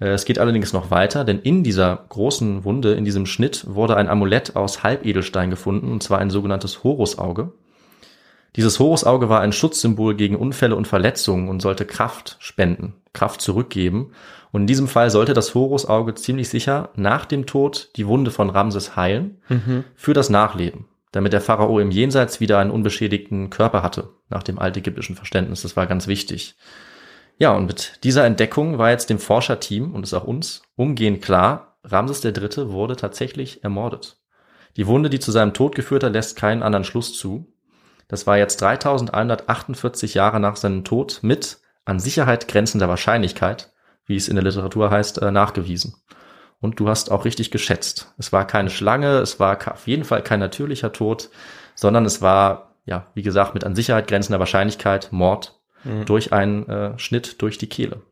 Äh, Es geht allerdings noch weiter, denn in dieser großen Wunde, in diesem Schnitt, wurde ein Amulett aus Halbedelstein gefunden, und zwar ein sogenanntes Horusauge. Dieses Horusauge war ein Schutzsymbol gegen Unfälle und Verletzungen und sollte Kraft spenden, Kraft zurückgeben. Und in diesem Fall sollte das Horusauge ziemlich sicher nach dem Tod die Wunde von Ramses heilen für das Nachleben, damit der Pharao im Jenseits wieder einen unbeschädigten Körper hatte, nach dem altägyptischen Verständnis. Das war ganz wichtig. Ja, und mit dieser Entdeckung war jetzt dem Forscherteam und ist auch uns umgehend klar, Ramses III. wurde tatsächlich ermordet. Die Wunde, die zu seinem Tod geführt hat, lässt keinen anderen Schluss zu. Das war jetzt 3148 Jahre nach seinem Tod mit an Sicherheit grenzender Wahrscheinlichkeit, wie es in der Literatur heißt, äh, nachgewiesen. Und du hast auch richtig geschätzt. Es war keine Schlange, es war auf jeden Fall kein natürlicher Tod, sondern es war, ja, wie gesagt, mit an Sicherheit grenzender Wahrscheinlichkeit Mord durch einen äh, Schnitt durch die Kehle.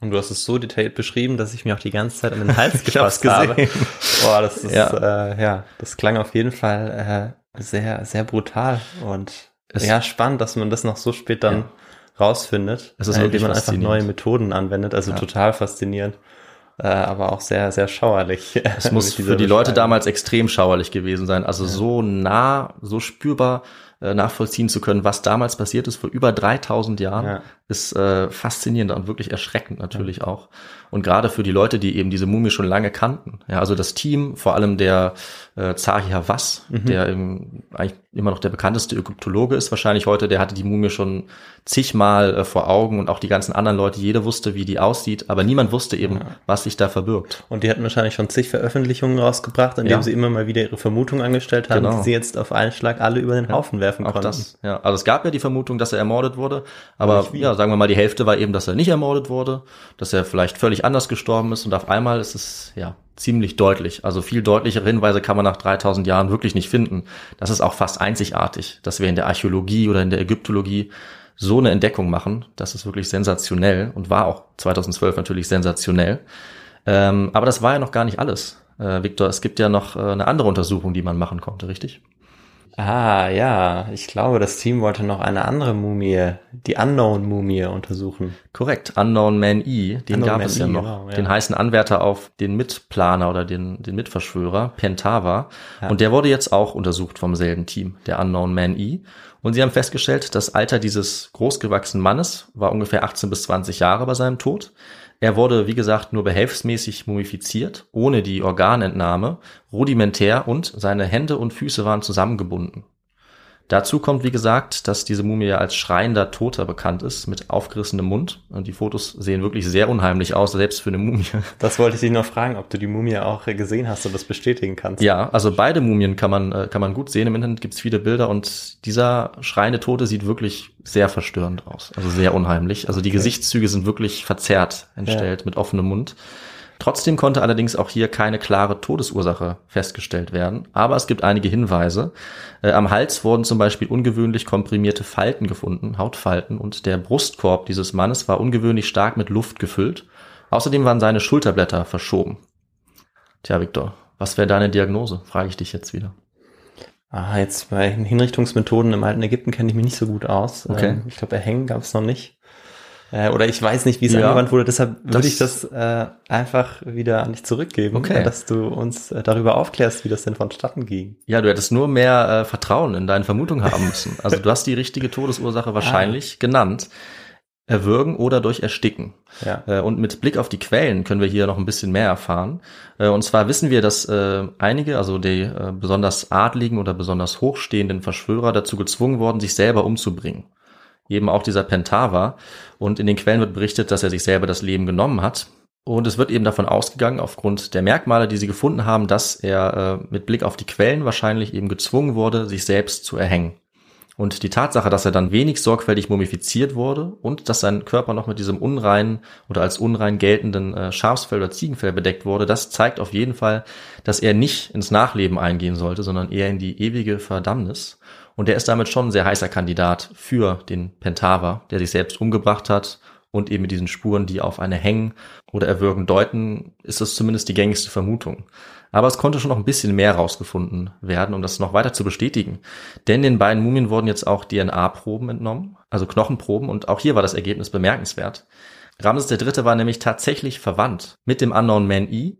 Und du hast es so detailliert beschrieben, dass ich mir auch die ganze Zeit an den Hals gefasst habe. Boah, das ist, Ja. ja. Äh, ja, das klang auf jeden Fall äh, sehr, sehr brutal und Es- ja, spannend, dass man das noch so spät dann Ja. rausfindet, Es ist äh, indem man einfach neue Methoden anwendet, also Ja. total faszinierend, äh, aber auch sehr, sehr schauerlich. Es muss für die Leute damals extrem schauerlich gewesen sein. Also so nah, so spürbar äh, nachvollziehen zu können, was damals passiert ist, vor über 3000 Jahren, Ja. Ist äh, faszinierend und wirklich erschreckend natürlich auch. Und gerade für die Leute, die eben diese Mumie schon lange kannten. Ja, also das Team, vor allem der äh, Zahi Hawass, der eben eigentlich immer noch der bekannteste Ägyptologe ist wahrscheinlich heute, der hatte die Mumie schon zigmal äh, vor Augen und auch die ganzen anderen Leute, jeder wusste, wie die aussieht, aber niemand wusste eben, was sich da verbirgt. Und die hatten wahrscheinlich schon zig Veröffentlichungen rausgebracht, indem Ja. sie immer mal wieder ihre Vermutungen angestellt haben, Genau. die sie jetzt auf einen Schlag alle über den Haufen werfen Auch konnten. das, ja. Also es gab ja die Vermutung, dass er ermordet wurde, aber ja, sagen wir mal, die Hälfte war eben, dass er nicht ermordet wurde, dass er vielleicht völlig anders gestorben ist und auf einmal ist es, ja, ziemlich deutlich. Also viel deutlichere Hinweise kann man nach 3000 Jahren wirklich nicht finden. Das ist auch fast einzigartig, dass wir in der Archäologie oder in der Ägyptologie so eine Entdeckung machen. Das ist wirklich sensationell und war auch 2012 natürlich sensationell. Ähm, aber das war ja noch gar nicht alles. Äh, Victor, es gibt ja noch äh, eine andere Untersuchung, die man machen konnte, richtig? Ah, ja, ich glaube, das Team wollte noch eine andere Mumie, die Unknown-Mumie untersuchen. Korrekt, Unknown Man E, den Unknown gab Man es ja E, noch. genau, ja. Den heißen Anwärter auf den Mitplaner oder den, den Mitverschwörer, Pentava. Und der wurde jetzt auch untersucht vom selben Team, der Unknown Man E. Und sie haben festgestellt, das Alter dieses großgewachsenen Mannes war ungefähr 18 bis 20 Jahre bei seinem Tod. Er wurde, wie gesagt, nur behelfsmäßig mumifiziert, ohne die Organentnahme, rudimentär und seine Hände und Füße waren zusammengebunden. Dazu kommt, wie gesagt, dass diese Mumie ja als schreiender Toter bekannt ist, mit aufgerissenem Mund. Und die Fotos sehen wirklich sehr unheimlich aus, selbst für eine Mumie. Das wollte ich dich noch fragen, ob du die Mumie auch gesehen hast und das bestätigen kannst. Ja, also beide Mumien kann man, äh, kann man gut sehen. Im Internet gibt's viele Bilder und dieser schreiende Tote sieht wirklich sehr verstörend aus. Also sehr unheimlich. Also die Gesichtszüge sind wirklich verzerrt entstellt mit offenem Mund. Trotzdem konnte allerdings auch hier keine klare Todesursache festgestellt werden, aber es gibt einige Hinweise. Äh, am Hals wurden zum Beispiel ungewöhnlich komprimierte Falten gefunden, Hautfalten, und der Brustkorb dieses Mannes war ungewöhnlich stark mit Luft gefüllt. Außerdem waren seine Schulterblätter verschoben. Tja, Viktor, was wäre deine Diagnose? Frage ich dich jetzt wieder. Ah, jetzt bei Hinrichtungsmethoden im alten Ägypten kenne ich mich nicht so gut aus. Okay. Ähm, ich glaube, Erhängen gab es noch nicht. Äh, oder ich weiß nicht, wie es Ja. angewandt wurde, deshalb würde ich das äh, einfach wieder an dich zurückgeben, Okay. dass du uns äh, darüber aufklärst, wie das denn vonstatten ging. Ja, du hättest nur mehr äh, Vertrauen in deine Vermutung haben müssen. Also du hast die richtige Todesursache wahrscheinlich genannt. Erwürgen oder durch Ersticken. Ja. Äh, Und mit Blick auf die Quellen können wir hier noch ein bisschen mehr erfahren. Äh, Und zwar wissen wir, dass einige, also die besonders adligen oder besonders hochstehenden Verschwörer dazu gezwungen wurden, sich selber umzubringen. Eben auch dieser Pentava. Und in den Quellen wird berichtet, dass er sich selber das Leben genommen hat. Und es wird eben davon ausgegangen, aufgrund der Merkmale, die sie gefunden haben, dass er äh, mit Blick auf die Quellen wahrscheinlich eben gezwungen wurde, sich selbst zu erhängen. Und die Tatsache, dass er dann wenig sorgfältig mumifiziert wurde und dass sein Körper noch mit diesem unreinen oder als unrein geltenden äh, Schafsfell oder Ziegenfell bedeckt wurde, das zeigt auf jeden Fall, dass er nicht ins Nachleben eingehen sollte, sondern eher in die ewige Verdammnis. Und er ist damit schon ein sehr heißer Kandidat für den Pentava, der sich selbst umgebracht hat und eben mit diesen Spuren, die auf eine Hängen oder Erwürgen deuten, ist das zumindest die gängigste Vermutung. Aber es konnte schon noch ein bisschen mehr rausgefunden werden, um das noch weiter zu bestätigen. Denn den beiden Mumien wurden jetzt auch DNA-Proben entnommen, also Knochenproben, und auch hier war das Ergebnis bemerkenswert. Ramses III. war nämlich tatsächlich verwandt mit dem Unknown Man E.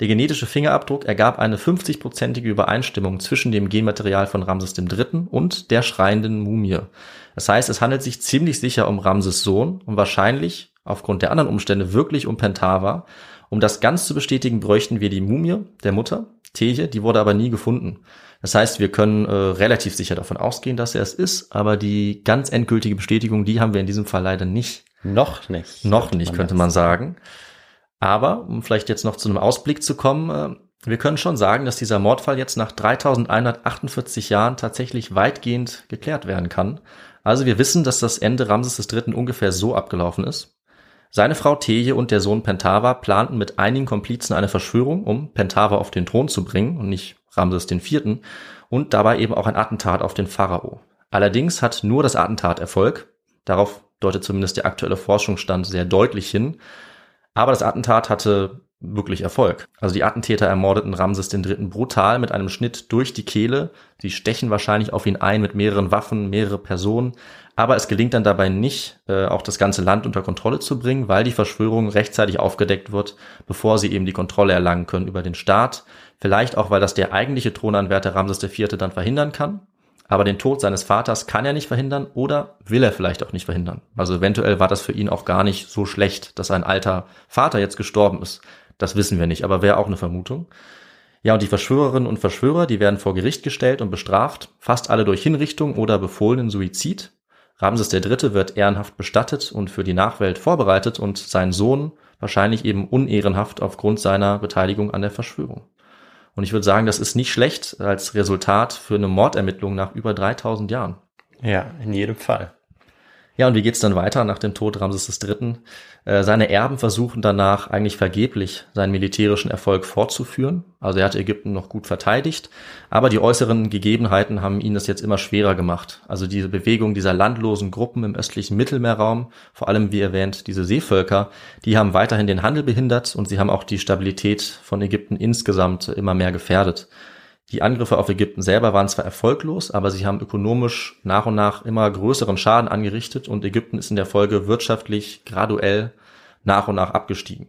Der genetische Fingerabdruck ergab eine 50-prozentige Übereinstimmung zwischen dem Genmaterial von Ramses III. und der schreienden Mumie. Das heißt, es handelt sich ziemlich sicher um Ramses Sohn und wahrscheinlich, aufgrund der anderen Umstände, wirklich um Pentava. Um das ganz zu bestätigen, bräuchten wir die Mumie der Mutter, Teje, die wurde aber nie gefunden. Das heißt, wir können äh, relativ sicher davon ausgehen, dass er es ist, aber die ganz endgültige Bestätigung, die haben wir in diesem Fall leider nicht. Noch nicht. Noch nicht, könnte man sagen. Aber, um vielleicht jetzt noch zu einem Ausblick zu kommen, äh, wir können schon sagen, dass dieser Mordfall jetzt nach 3148 Jahren tatsächlich weitgehend geklärt werden kann. Also wir wissen, dass das Ende Ramses III. ungefähr so abgelaufen ist. Seine Frau Teje und der Sohn Pentava planten mit einigen Komplizen eine Verschwörung, um Pentava auf den Thron zu bringen und nicht Ramses IV. und dabei eben auch ein Attentat auf den Pharao. Allerdings hat nur das Attentat Erfolg. Darauf deutet zumindest der aktuelle Forschungsstand sehr deutlich hin. Aber das Attentat hatte wirklich Erfolg. Also die Attentäter ermordeten Ramses III. brutal mit einem Schnitt durch die Kehle. Sie stechen wahrscheinlich auf ihn ein mit mehreren Waffen, mehrere Personen. Aber es gelingt dann dabei nicht, äh, auch das ganze Land unter Kontrolle zu bringen, weil die Verschwörung rechtzeitig aufgedeckt wird, bevor sie eben die Kontrolle erlangen können über den Staat. Vielleicht auch, weil das der eigentliche Thronanwärter Ramses IV. dann verhindern kann. Aber den Tod seines Vaters kann er nicht verhindern oder will er vielleicht auch nicht verhindern. Also eventuell war das für ihn auch gar nicht so schlecht, dass ein alter Vater jetzt gestorben ist. Das wissen wir nicht, aber wäre auch eine Vermutung. Ja, und die Verschwörerinnen und Verschwörer, die werden vor Gericht gestellt und bestraft, fast alle durch Hinrichtung oder befohlenen Suizid. Ramses III. wird ehrenhaft bestattet und für die Nachwelt vorbereitet und sein Sohn wahrscheinlich eben unehrenhaft aufgrund seiner Beteiligung an der Verschwörung. Und ich würde sagen, das ist nicht schlecht als Resultat für eine Mordermittlung nach über 3000 Jahren. Ja, in jedem Fall. Ja, und wie geht's dann weiter nach dem Tod Ramses III.? Äh, seine Erben versuchen danach eigentlich vergeblich seinen militärischen Erfolg fortzuführen. Also er hat Ägypten noch gut verteidigt, aber die äußeren Gegebenheiten haben ihn das jetzt immer schwerer gemacht. Also diese Bewegung dieser landlosen Gruppen im östlichen Mittelmeerraum, vor allem wie erwähnt diese Seevölker, die haben weiterhin den Handel behindert und sie haben auch die Stabilität von Ägypten insgesamt immer mehr gefährdet. Die Angriffe auf Ägypten selber waren zwar erfolglos, aber sie haben ökonomisch nach und nach immer größeren Schaden angerichtet und Ägypten ist in der Folge wirtschaftlich graduell nach und nach abgestiegen.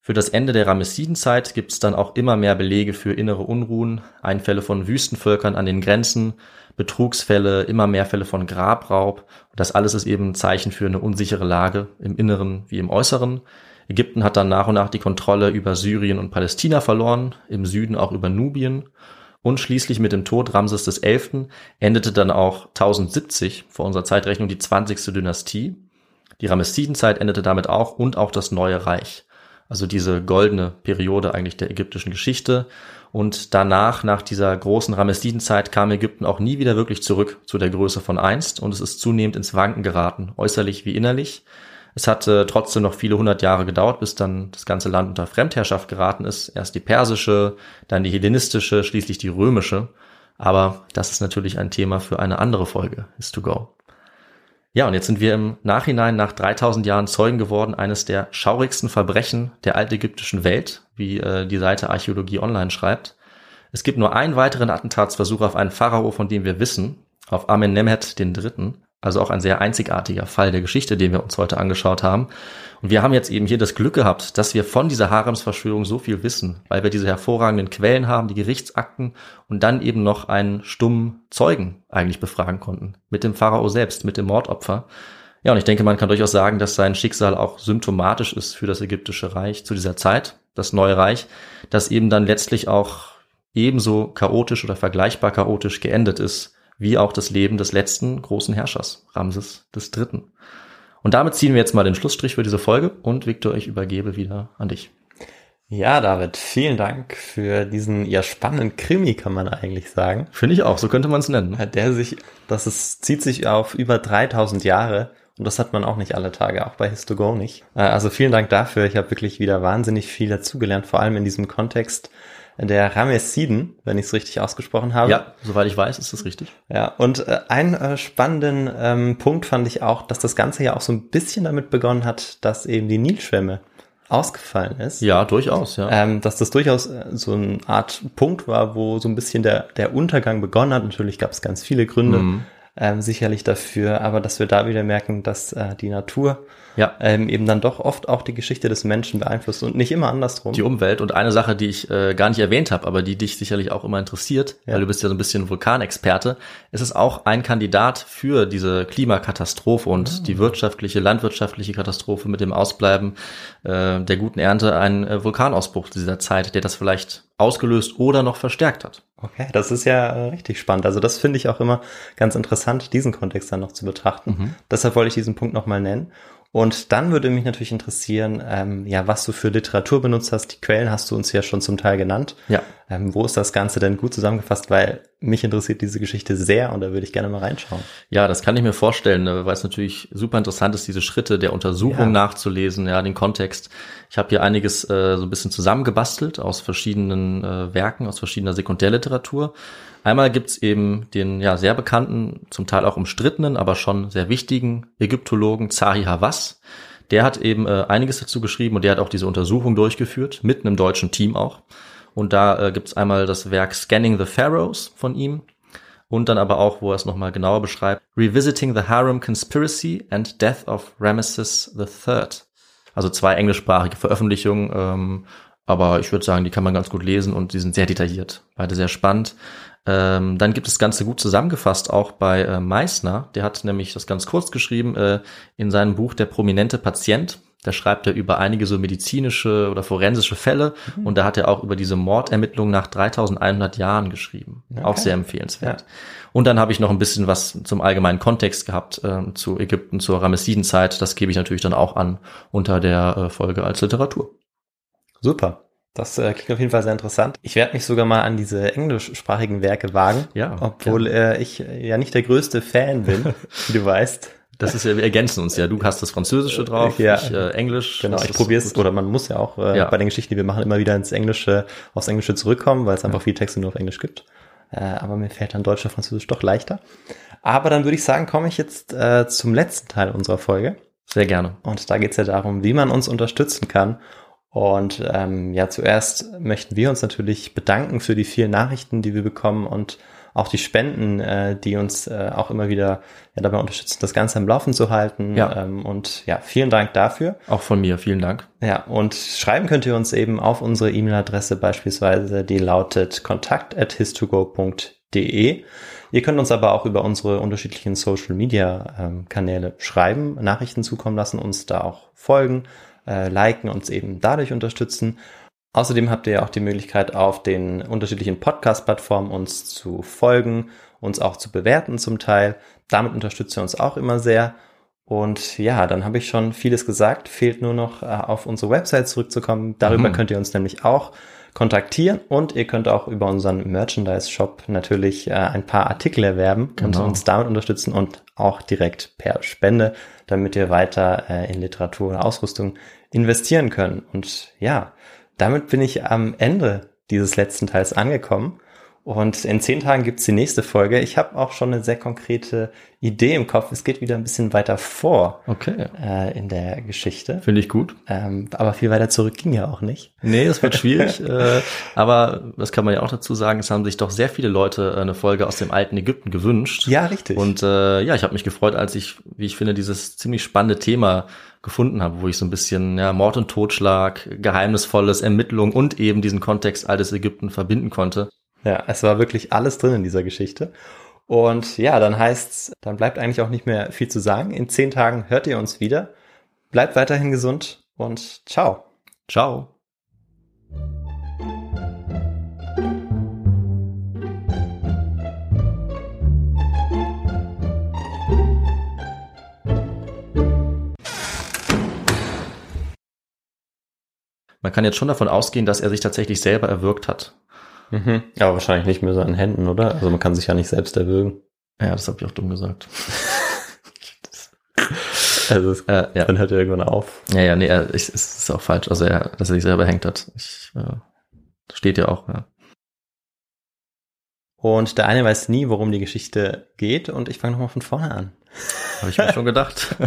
Für das Ende der Ramessidenzeit gibt es dann auch immer mehr Belege für innere Unruhen, Einfälle von Wüstenvölkern an den Grenzen, Betrugsfälle, immer mehr Fälle von Grabraub. Und das alles ist eben ein Zeichen für eine unsichere Lage im Inneren wie im Äußeren. Ägypten hat dann nach und nach die Kontrolle über Syrien und Palästina verloren, im Süden auch über Nubien. Und schließlich mit dem Tod Ramses XI. endete dann auch 1070 vor unserer Zeitrechnung die 20. Dynastie. Die Ramessidenzeit endete damit auch und auch das neue Reich. Also diese goldene Periode eigentlich der ägyptischen Geschichte. Und danach, nach dieser großen Ramessidenzeit, kam Ägypten auch nie wieder wirklich zurück zu der Größe von einst und es ist zunehmend ins Wanken geraten, äußerlich wie innerlich. Es hat äh, trotzdem noch viele hundert Jahre gedauert, bis dann das ganze Land unter Fremdherrschaft geraten ist. Erst die persische, dann die hellenistische, schließlich die römische. Aber das ist natürlich ein Thema für eine andere Folge, is to go. Ja, und jetzt sind wir im Nachhinein nach 3000 Jahren Zeugen geworden eines der schaurigsten Verbrechen der altägyptischen Welt, wie äh, die Seite Archäologie Online schreibt. Es gibt nur einen weiteren Attentatsversuch auf einen Pharao, von dem wir wissen, auf Amenemhet III., also auch ein sehr einzigartiger Fall der Geschichte, den wir uns heute angeschaut haben. Und wir haben jetzt eben hier das Glück gehabt, dass wir von dieser Haremsverschwörung so viel wissen, weil wir diese hervorragenden Quellen haben, die Gerichtsakten und dann eben noch einen stummen Zeugen eigentlich befragen konnten. Mit dem Pharao selbst, mit dem Mordopfer. Ja, und ich denke, man kann durchaus sagen, dass sein Schicksal auch symptomatisch ist für das ägyptische Reich zu dieser Zeit, das neue Reich, das eben dann letztlich auch ebenso chaotisch oder vergleichbar chaotisch geendet ist wie auch das Leben des letzten großen Herrschers, Ramses III. Und damit ziehen wir jetzt mal den Schlussstrich für diese Folge und Victor, ich übergebe wieder an dich. Ja, David, vielen Dank für diesen ja spannenden Krimi, kann man eigentlich sagen. Finde ich auch, so könnte man es nennen. Der sich, das ist, zieht sich auf über 3000 Jahre und das hat man auch nicht alle Tage, auch bei Histogo nicht. Äh, also vielen Dank dafür. Ich habe wirklich wieder wahnsinnig viel dazugelernt, vor allem in diesem Kontext der Ramessiden, wenn ich es richtig ausgesprochen habe. Ja, soweit ich weiß, ist das richtig. Ja, und äh, einen äh, spannenden ähm, Punkt fand ich auch, dass das Ganze ja auch so ein bisschen damit begonnen hat, dass eben die Nilschwämme ausgefallen ist. Ja, durchaus, ja. Ähm, dass das durchaus äh, so eine Art Punkt war, wo so ein bisschen der, der Untergang begonnen hat. Natürlich gab es ganz viele Gründe mhm. Ähm, sicherlich dafür, aber dass wir da wieder merken, dass äh, die Natur ja. ähm, eben dann doch oft auch die Geschichte des Menschen beeinflusst und nicht immer andersrum. Die Umwelt und eine Sache, die ich äh, gar nicht erwähnt habe, aber die dich sicherlich auch immer interessiert, ja. weil du bist ja so ein bisschen Vulkanexperte, ist es auch ein Kandidat für diese Klimakatastrophe und oh. die wirtschaftliche, landwirtschaftliche Katastrophe mit dem Ausbleiben äh, der guten Ernte, ein äh, Vulkanausbruch dieser Zeit, der das vielleicht ausgelöst oder noch verstärkt hat. Okay, das ist ja äh, richtig spannend. Also das finde ich auch immer ganz interessant, diesen Kontext dann noch zu betrachten. Mhm. Deshalb wollte ich diesen Punkt nochmal nennen. Und dann würde mich natürlich interessieren, ähm, ja, was du für Literatur benutzt hast. Die Quellen hast du uns ja schon zum Teil genannt. Ja. Ähm, wo ist das Ganze denn gut zusammengefasst? Weil mich interessiert diese Geschichte sehr und da würde ich gerne mal reinschauen. Ja, das kann ich mir vorstellen, ne, weil es natürlich super interessant ist, diese Schritte der Untersuchung ja. nachzulesen, ja, den Kontext. Ich habe hier einiges äh, so ein bisschen zusammengebastelt aus verschiedenen äh, Werken, aus verschiedener Sekundärliteratur. Einmal gibt's eben den ja sehr bekannten, zum Teil auch umstrittenen, aber schon sehr wichtigen Ägyptologen Zahi Hawass. Der hat eben äh, einiges dazu geschrieben und der hat auch diese Untersuchung durchgeführt, mit einem deutschen Team auch. Und da äh, gibt's einmal das Werk Scanning the Pharaohs von ihm und dann aber auch, wo er es nochmal genauer beschreibt, Revisiting the Harem Conspiracy and Death of Ramesses III. Also zwei englischsprachige Veröffentlichungen, ähm, aber ich würde sagen, die kann man ganz gut lesen und die sind sehr detailliert. Beide sehr spannend. Ähm, dann gibt es das Ganze gut zusammengefasst auch bei äh, Meissner. Der hat nämlich das ganz kurz geschrieben äh, in seinem Buch Der prominente Patient. Da schreibt er über einige so medizinische oder forensische Fälle mhm. und da hat er auch über diese Mordermittlung nach 3100 Jahren geschrieben. Okay. Auch sehr empfehlenswert. Ja. Und dann habe ich noch ein bisschen was zum allgemeinen Kontext gehabt äh, zu Ägypten, zur Ramessidenzeit. Das gebe ich natürlich dann auch an unter der äh, Folge als Literatur. Super. Das äh, klingt auf jeden Fall sehr interessant. Ich werde mich sogar mal an diese englischsprachigen Werke wagen, ja, obwohl äh, ich ja nicht der größte Fan bin, wie du weißt. Das ist ja, wir ergänzen uns ja. Du hast das Französische drauf, ja, ich äh, Englisch. Genau, ich probiere es, oder man muss ja auch äh, ja. bei den Geschichten, die wir machen, immer wieder ins Englische, aufs Englische zurückkommen, weil es einfach viele Texte nur auf Englisch gibt. Äh, aber mir fällt dann Deutsch oder Französisch doch leichter. Aber dann würde ich sagen, komme ich jetzt äh, zum letzten Teil unserer Folge. Sehr gerne. Und da geht es ja darum, wie man uns unterstützen kann Und ähm, ja, zuerst möchten wir uns natürlich bedanken für die vielen Nachrichten, die wir bekommen und auch die Spenden, äh, die uns äh, auch immer wieder ja, dabei unterstützen, das Ganze am Laufen zu halten. Ja. Ähm, und ja, vielen Dank dafür. Auch von mir, vielen Dank. Ja, und schreiben könnt ihr uns eben auf unsere E-Mail-Adresse beispielsweise, die lautet kontakt.histogo.de. Ihr könnt uns aber auch über unsere unterschiedlichen Social-Media-Kanäle schreiben, Nachrichten zukommen lassen, uns da auch folgen, äh, liken, uns eben dadurch unterstützen. Außerdem habt ihr ja auch die Möglichkeit, auf den unterschiedlichen Podcast-Plattformen uns zu folgen, uns auch zu bewerten zum Teil. Damit unterstützt ihr uns auch immer sehr. Und ja, dann habe ich schon vieles gesagt. Fehlt nur noch äh, auf unsere Website zurückzukommen. Darüber Mhm. könnt ihr uns nämlich auch kontaktieren und ihr könnt auch über unseren Merchandise-Shop natürlich äh, ein paar Artikel erwerben Genau. und uns damit unterstützen und auch direkt per Spende, damit wir weiter äh, in Literatur und Ausrüstung investieren können. Und ja, damit bin ich am Ende dieses letzten Teils angekommen. Und in zehn Tagen gibt's die nächste Folge. Ich habe auch schon eine sehr konkrete Idee im Kopf. Es geht wieder ein bisschen weiter vor Okay. äh, in der Geschichte. Finde ich gut. Ähm, aber viel weiter zurück ging ja auch nicht. Nee, es wird schwierig. äh, aber das kann man ja auch dazu sagen, es haben sich doch sehr viele Leute äh, eine Folge aus dem alten Ägypten gewünscht. Ja, richtig. Und äh, ja, ich habe mich gefreut, als ich, wie ich finde, dieses ziemlich spannende Thema gefunden habe, wo ich so ein bisschen ja, Mord und Totschlag, geheimnisvolles Ermittlung und eben diesen Kontext altes Ägypten verbinden konnte. Ja, es war wirklich alles drin in dieser Geschichte. Und ja, dann heißt's, dann bleibt eigentlich auch nicht mehr viel zu sagen. In zehn Tagen hört ihr uns wieder. Bleibt weiterhin gesund und ciao. Ciao. Man kann jetzt schon davon ausgehen, dass er sich tatsächlich selber erwürgt hat. Mhm. Aber wahrscheinlich nicht mit seinen Händen, oder? Also man kann sich ja nicht selbst erwürgen. Ja, das habe ich auch dumm gesagt. Also es, Äh, ja. dann hört er irgendwann auf. Ja, ja, nee, er, ich, es ist auch falsch. Also er, dass er sich selber hängt hat. Ich, äh, steht ja auch, ja. Und der eine weiß nie, worum die Geschichte geht und ich fange nochmal von vorne an. Habe ich mir schon gedacht.